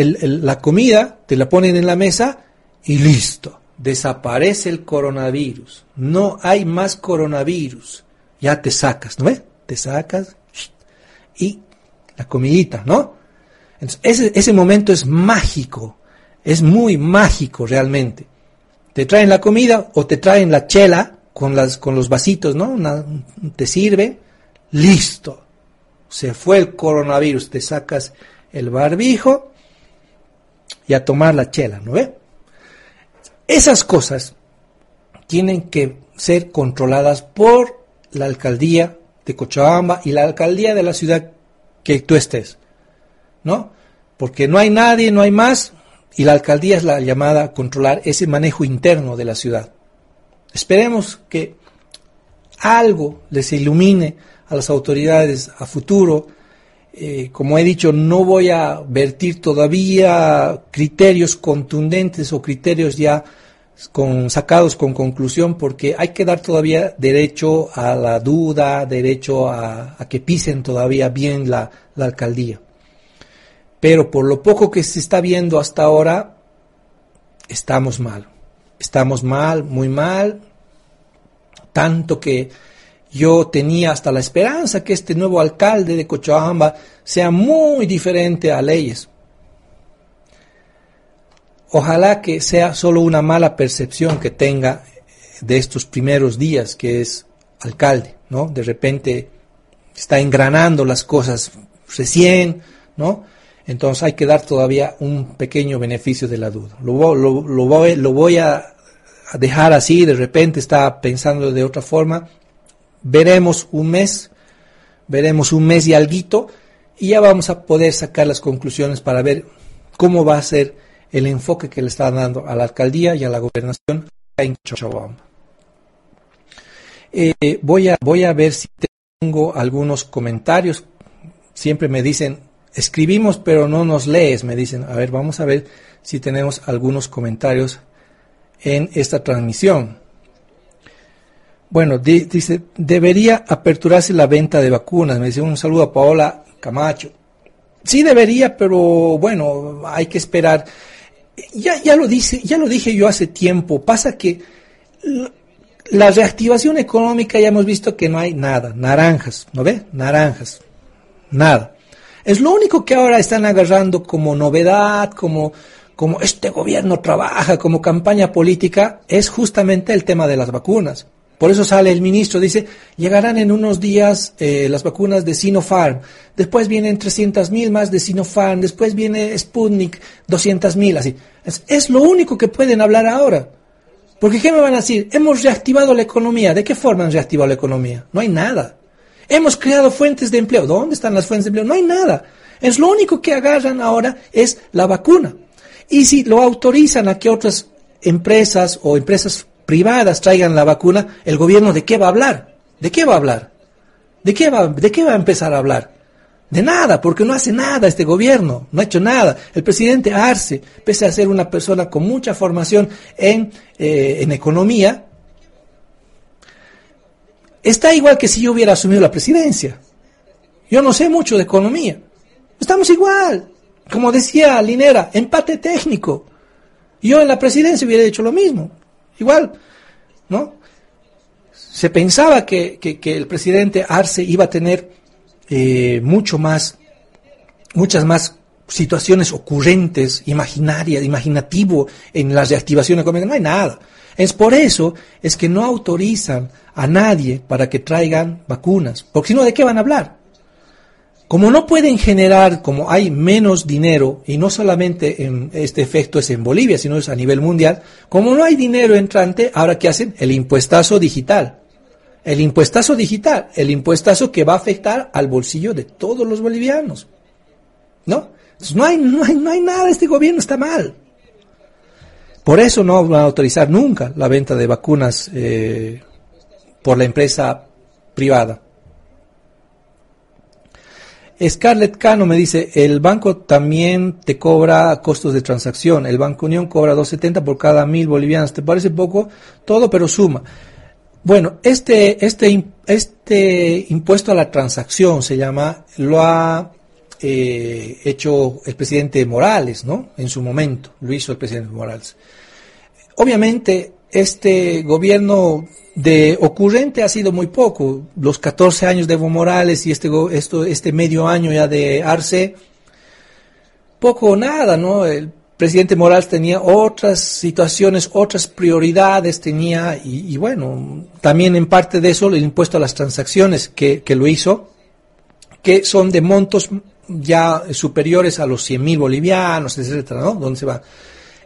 la comida, te la ponen en la mesa y listo, desaparece el coronavirus, no hay más coronavirus, ya te sacas, ¿no ves? Te sacas y la comidita, ¿no? ese, ese momento es mágico, es muy mágico realmente. Te traen la comida o te traen la chela con, las, con los vasitos, ¿no? te sirve, listo. Se fue el coronavirus, te sacas el barbijo y a tomar la chela, ¿no ve? Esas cosas tienen que ser controladas por la alcaldía de Cochabamba y la alcaldía de la ciudad que tú estés. ¿no? Porque no hay nadie, no hay más, y la alcaldía es la llamada a controlar ese manejo interno de la ciudad. Esperemos que algo les ilumine a las autoridades a futuro. Eh, como he dicho, no voy a vertir todavía criterios contundentes o criterios ya con, sacados con conclusión porque hay que dar todavía derecho a la duda, derecho a, que pisen todavía bien la alcaldía pero por lo poco que se está viendo hasta ahora, estamos mal. Estamos mal, muy mal, tanto que yo tenía hasta la esperanza que este nuevo alcalde de Cochabamba sea muy diferente a leyes. Ojalá que sea solo una mala percepción que tenga de estos primeros días que es alcalde, ¿no? De repente está engranando las cosas recién, ¿no? Entonces hay que dar todavía un pequeño beneficio de la duda. Lo, lo, voy, lo voy a dejar así, de repente está pensando de otra forma. Veremos un mes, veremos un mes y alguito, y ya vamos a poder sacar las conclusiones para ver cómo va a ser el enfoque que le está dando a la alcaldía y a la gobernación en Cochabamba. Eh, voy, a, voy a ver si tengo algunos comentarios. Siempre me dicen, escribimos pero no nos lees, me dicen. A ver, vamos a ver si tenemos algunos comentarios en esta transmisión. Bueno, dice, debería aperturarse la venta de vacunas. Me dice un saludo a Paola Camacho. Sí debería, pero bueno, hay que esperar. Ya, ya, lo dice, ya lo dije yo hace tiempo. Pasa que la reactivación económica ya hemos visto que no hay nada. Naranjas, ¿no ve? Naranjas. Nada. Es lo único que ahora están agarrando como novedad, como, como este gobierno trabaja, como campaña política, es justamente el tema de las vacunas. Por eso sale el ministro, dice, llegarán en unos días eh, las vacunas de Sinopharm, después vienen 300 mil más de Sinopharm, después viene Sputnik, 200 mil, así. Es, es, lo único que pueden hablar ahora. Porque ¿qué me van a decir? Hemos reactivado la economía. ¿De qué forma han reactivado la economía? No hay nada. Hemos creado fuentes de empleo. ¿Dónde están las fuentes de empleo? No hay nada. Es lo único que agarran ahora es la vacuna. Y si lo autorizan a que otras empresas o empresas privadas traigan la vacuna, ¿el gobierno de qué va a hablar? ¿De qué va a hablar? ¿De qué va, de qué va a empezar a hablar? De nada, porque no hace nada este gobierno, no ha hecho nada. El presidente Arce, pese a ser una persona con mucha formación en, eh, en economía, está igual que si yo hubiera asumido la presidencia. Yo no sé mucho de economía. Estamos igual. Como decía Linera, empate técnico. Yo en la presidencia hubiera hecho lo mismo. Igual, ¿no? Se pensaba que, el presidente Arce iba a tener eh, mucho más, muchas más situaciones ocurrentes, imaginarias, imaginativo en la reactivación económica. No hay nada. Es por eso es que no autorizan a nadie para que traigan vacunas, porque si no, ¿de qué van a hablar? Como no pueden generar, como hay menos dinero, y no solamente en este efecto es en Bolivia, sino es a nivel mundial, como no hay dinero entrante, ahora ¿qué hacen? El impuestazo digital. El impuestazo digital, el impuestazo que va a afectar al bolsillo de todos los bolivianos. ¿No? no hay, no hay, no hay nada, este gobierno está mal. Por eso no van a autorizar nunca la venta de vacunas eh, por la empresa privada. Scarlett Cano me dice, el banco también te cobra costos de transacción. El Banco Unión cobra 2.70 por cada mil bolivianos. ¿Te parece poco? Todo, pero suma. Bueno, este, este, este impuesto a la transacción se llama, lo ha eh, hecho el presidente Morales, ¿no? En su momento, lo hizo el presidente Morales. Obviamente, este gobierno de ocurrente ha sido muy poco. Los 14 años de Evo Morales y este, esto, este medio año ya de Arce, poco o nada, ¿no? El presidente Morales tenía otras situaciones, otras prioridades, tenía, y, bueno, también en parte de eso el impuesto a las transacciones que, que lo hizo, que son de montos ya superiores a los 100 mil bolivianos, etcétera, ¿no? ¿Dónde se va?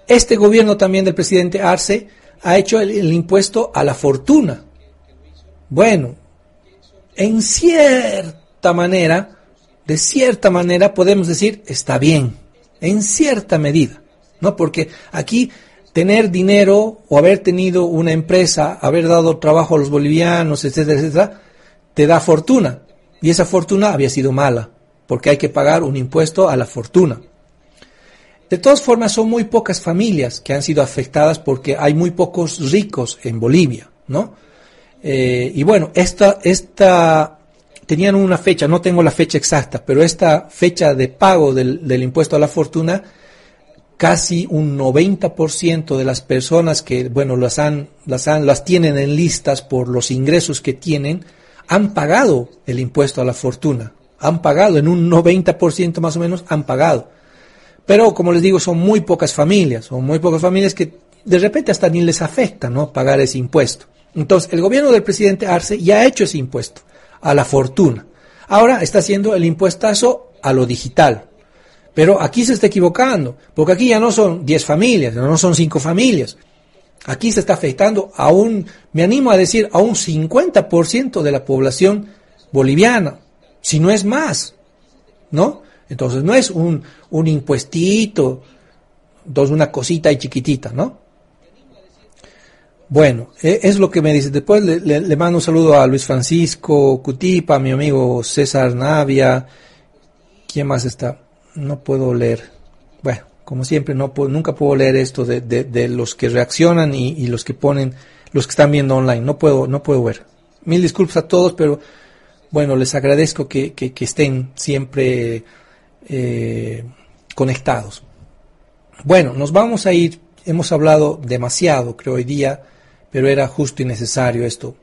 Este gobierno también del presidente Arce ha hecho el, impuesto a la fortuna. Bueno, en cierta manera, de cierta manera podemos decir, está bien, en cierta medida, ¿no? Porque aquí tener dinero o haber tenido una empresa, haber dado trabajo a los bolivianos, etcétera, etcétera, te da fortuna. Y esa fortuna había sido mala, porque hay que pagar un impuesto a la fortuna. De todas formas, son muy pocas familias que han sido afectadas porque hay muy pocos ricos en Bolivia, ¿no? Eh, y bueno, esta, esta, tenían una fecha, no tengo la fecha exacta, pero esta fecha de pago del, del impuesto a la fortuna, casi un 90% de las personas que, bueno, las han, las han, las tienen en listas por los ingresos que tienen, han pagado el impuesto a la fortuna. Han pagado, en un 90% más o menos, han pagado. Pero como les digo, son muy pocas familias, son muy pocas familias que de repente hasta ni les afecta ¿no? pagar ese impuesto. Entonces, el gobierno del presidente Arce ya ha hecho ese impuesto a la fortuna. Ahora está haciendo el impuestazo a lo digital. Pero aquí se está equivocando, porque aquí ya no son 10 familias, no son 5 familias. Aquí se está afectando a un, me animo a decir, a un 50% de la población boliviana, si no es más, ¿no? Entonces no es un, un impuestito, entonces una cosita y chiquitita, ¿no? Bueno, e, es lo que me dice. Después le, mando un saludo a Luis Francisco Cutipa, a mi amigo César Navia. ¿Quién más está? No puedo leer. Bueno, como siempre, no puedo, nunca puedo leer esto de, de, los que reaccionan y, los que ponen, los que están viendo online. No puedo, no puedo ver. Mil disculpas a todos, pero bueno, les agradezco que, que estén siempre eh, conectados. Bueno, nos vamos a ir, hemos hablado demasiado, creo, hoy día, pero era justo y necesario esto.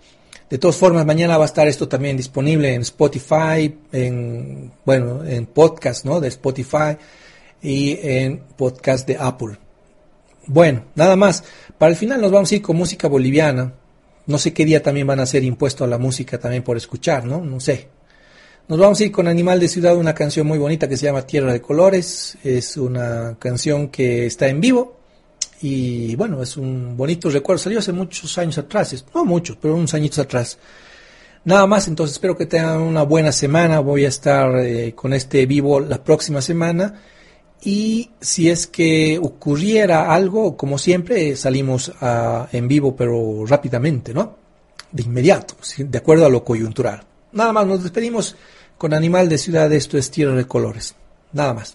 De todas formas, mañana va a estar esto también disponible en Spotify, en, bueno, en podcast, ¿no? De Spotify y en podcast de Apple. Bueno, nada más. Para el final nos vamos a ir con música boliviana. No sé qué día también van a ser impuesto a la música también por escuchar, ¿no? No sé. Nos vamos a ir con Animal de Ciudad, una canción muy bonita que se llama Tierra de Colores. Es una canción que está en vivo y bueno, es un bonito recuerdo. Salió hace muchos años atrás, no muchos, pero unos añitos atrás. Nada más, entonces espero que tengan una buena semana. Voy a estar eh, con este vivo la próxima semana. Y si es que ocurriera algo, como siempre, salimos a, en vivo, pero rápidamente, ¿no? De inmediato, de acuerdo a lo coyuntural. Nada más, nos despedimos con Animal de Ciudad. Esto es Tierra de Colores. Nada más.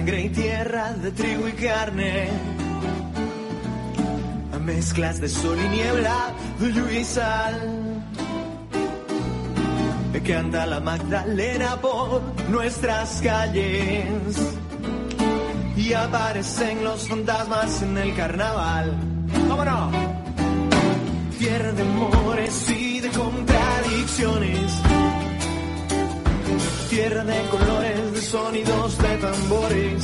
Sangre y tierra, de trigo y carne. Mezclas de sol y niebla, de lluvia y sal. Canta la Magdalena por nuestras calles. Y aparecen los fantasmas en el carnaval. ¿Cómo no? Tierra de amores y de contradicciones tierra de colores, sonidos, de tambores,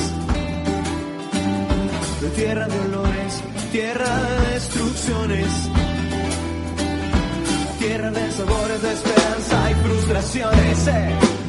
de tierra de olores, tierra de destrucciones, tierra de sabores, de esperanza y frustraciones. eh.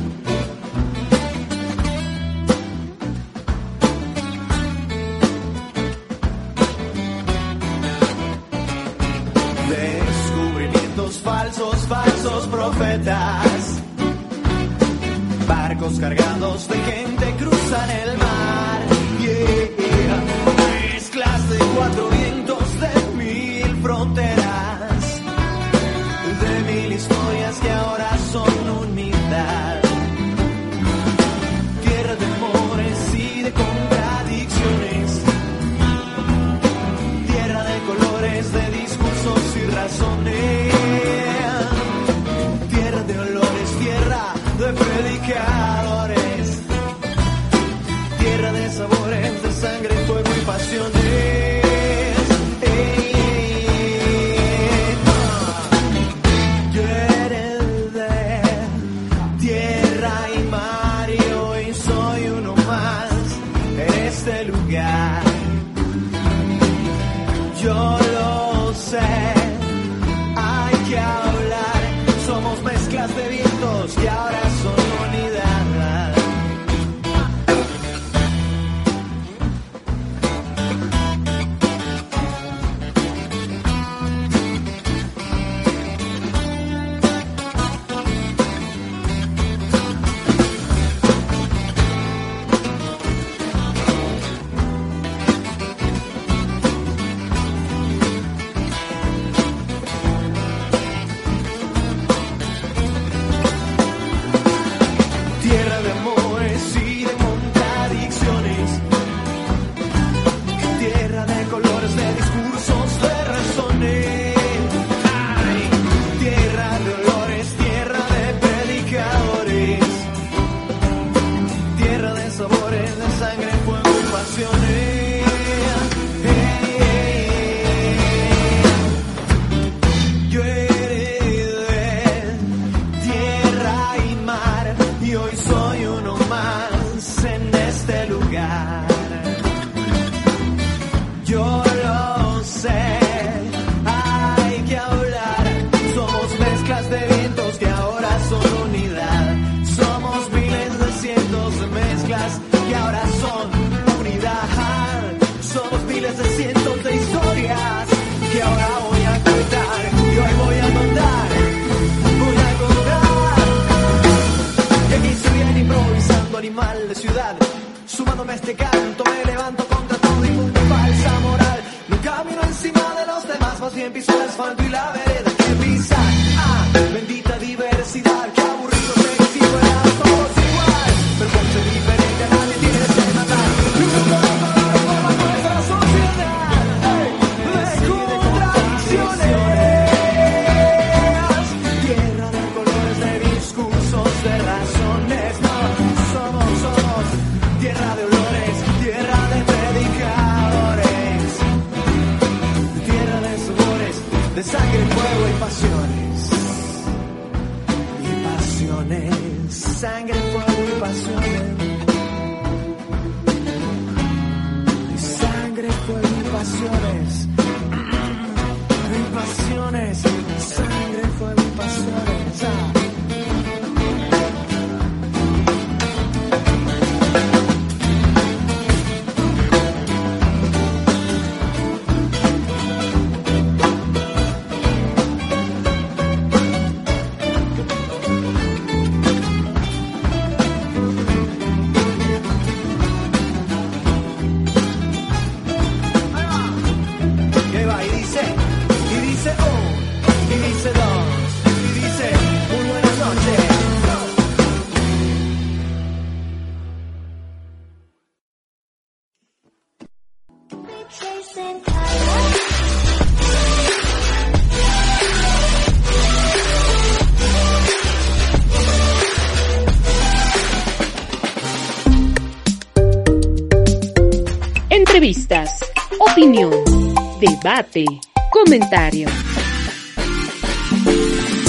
Debate, comentario.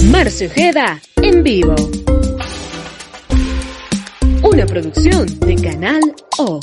Marcio Ojeda en vivo. Una producción de Canal O.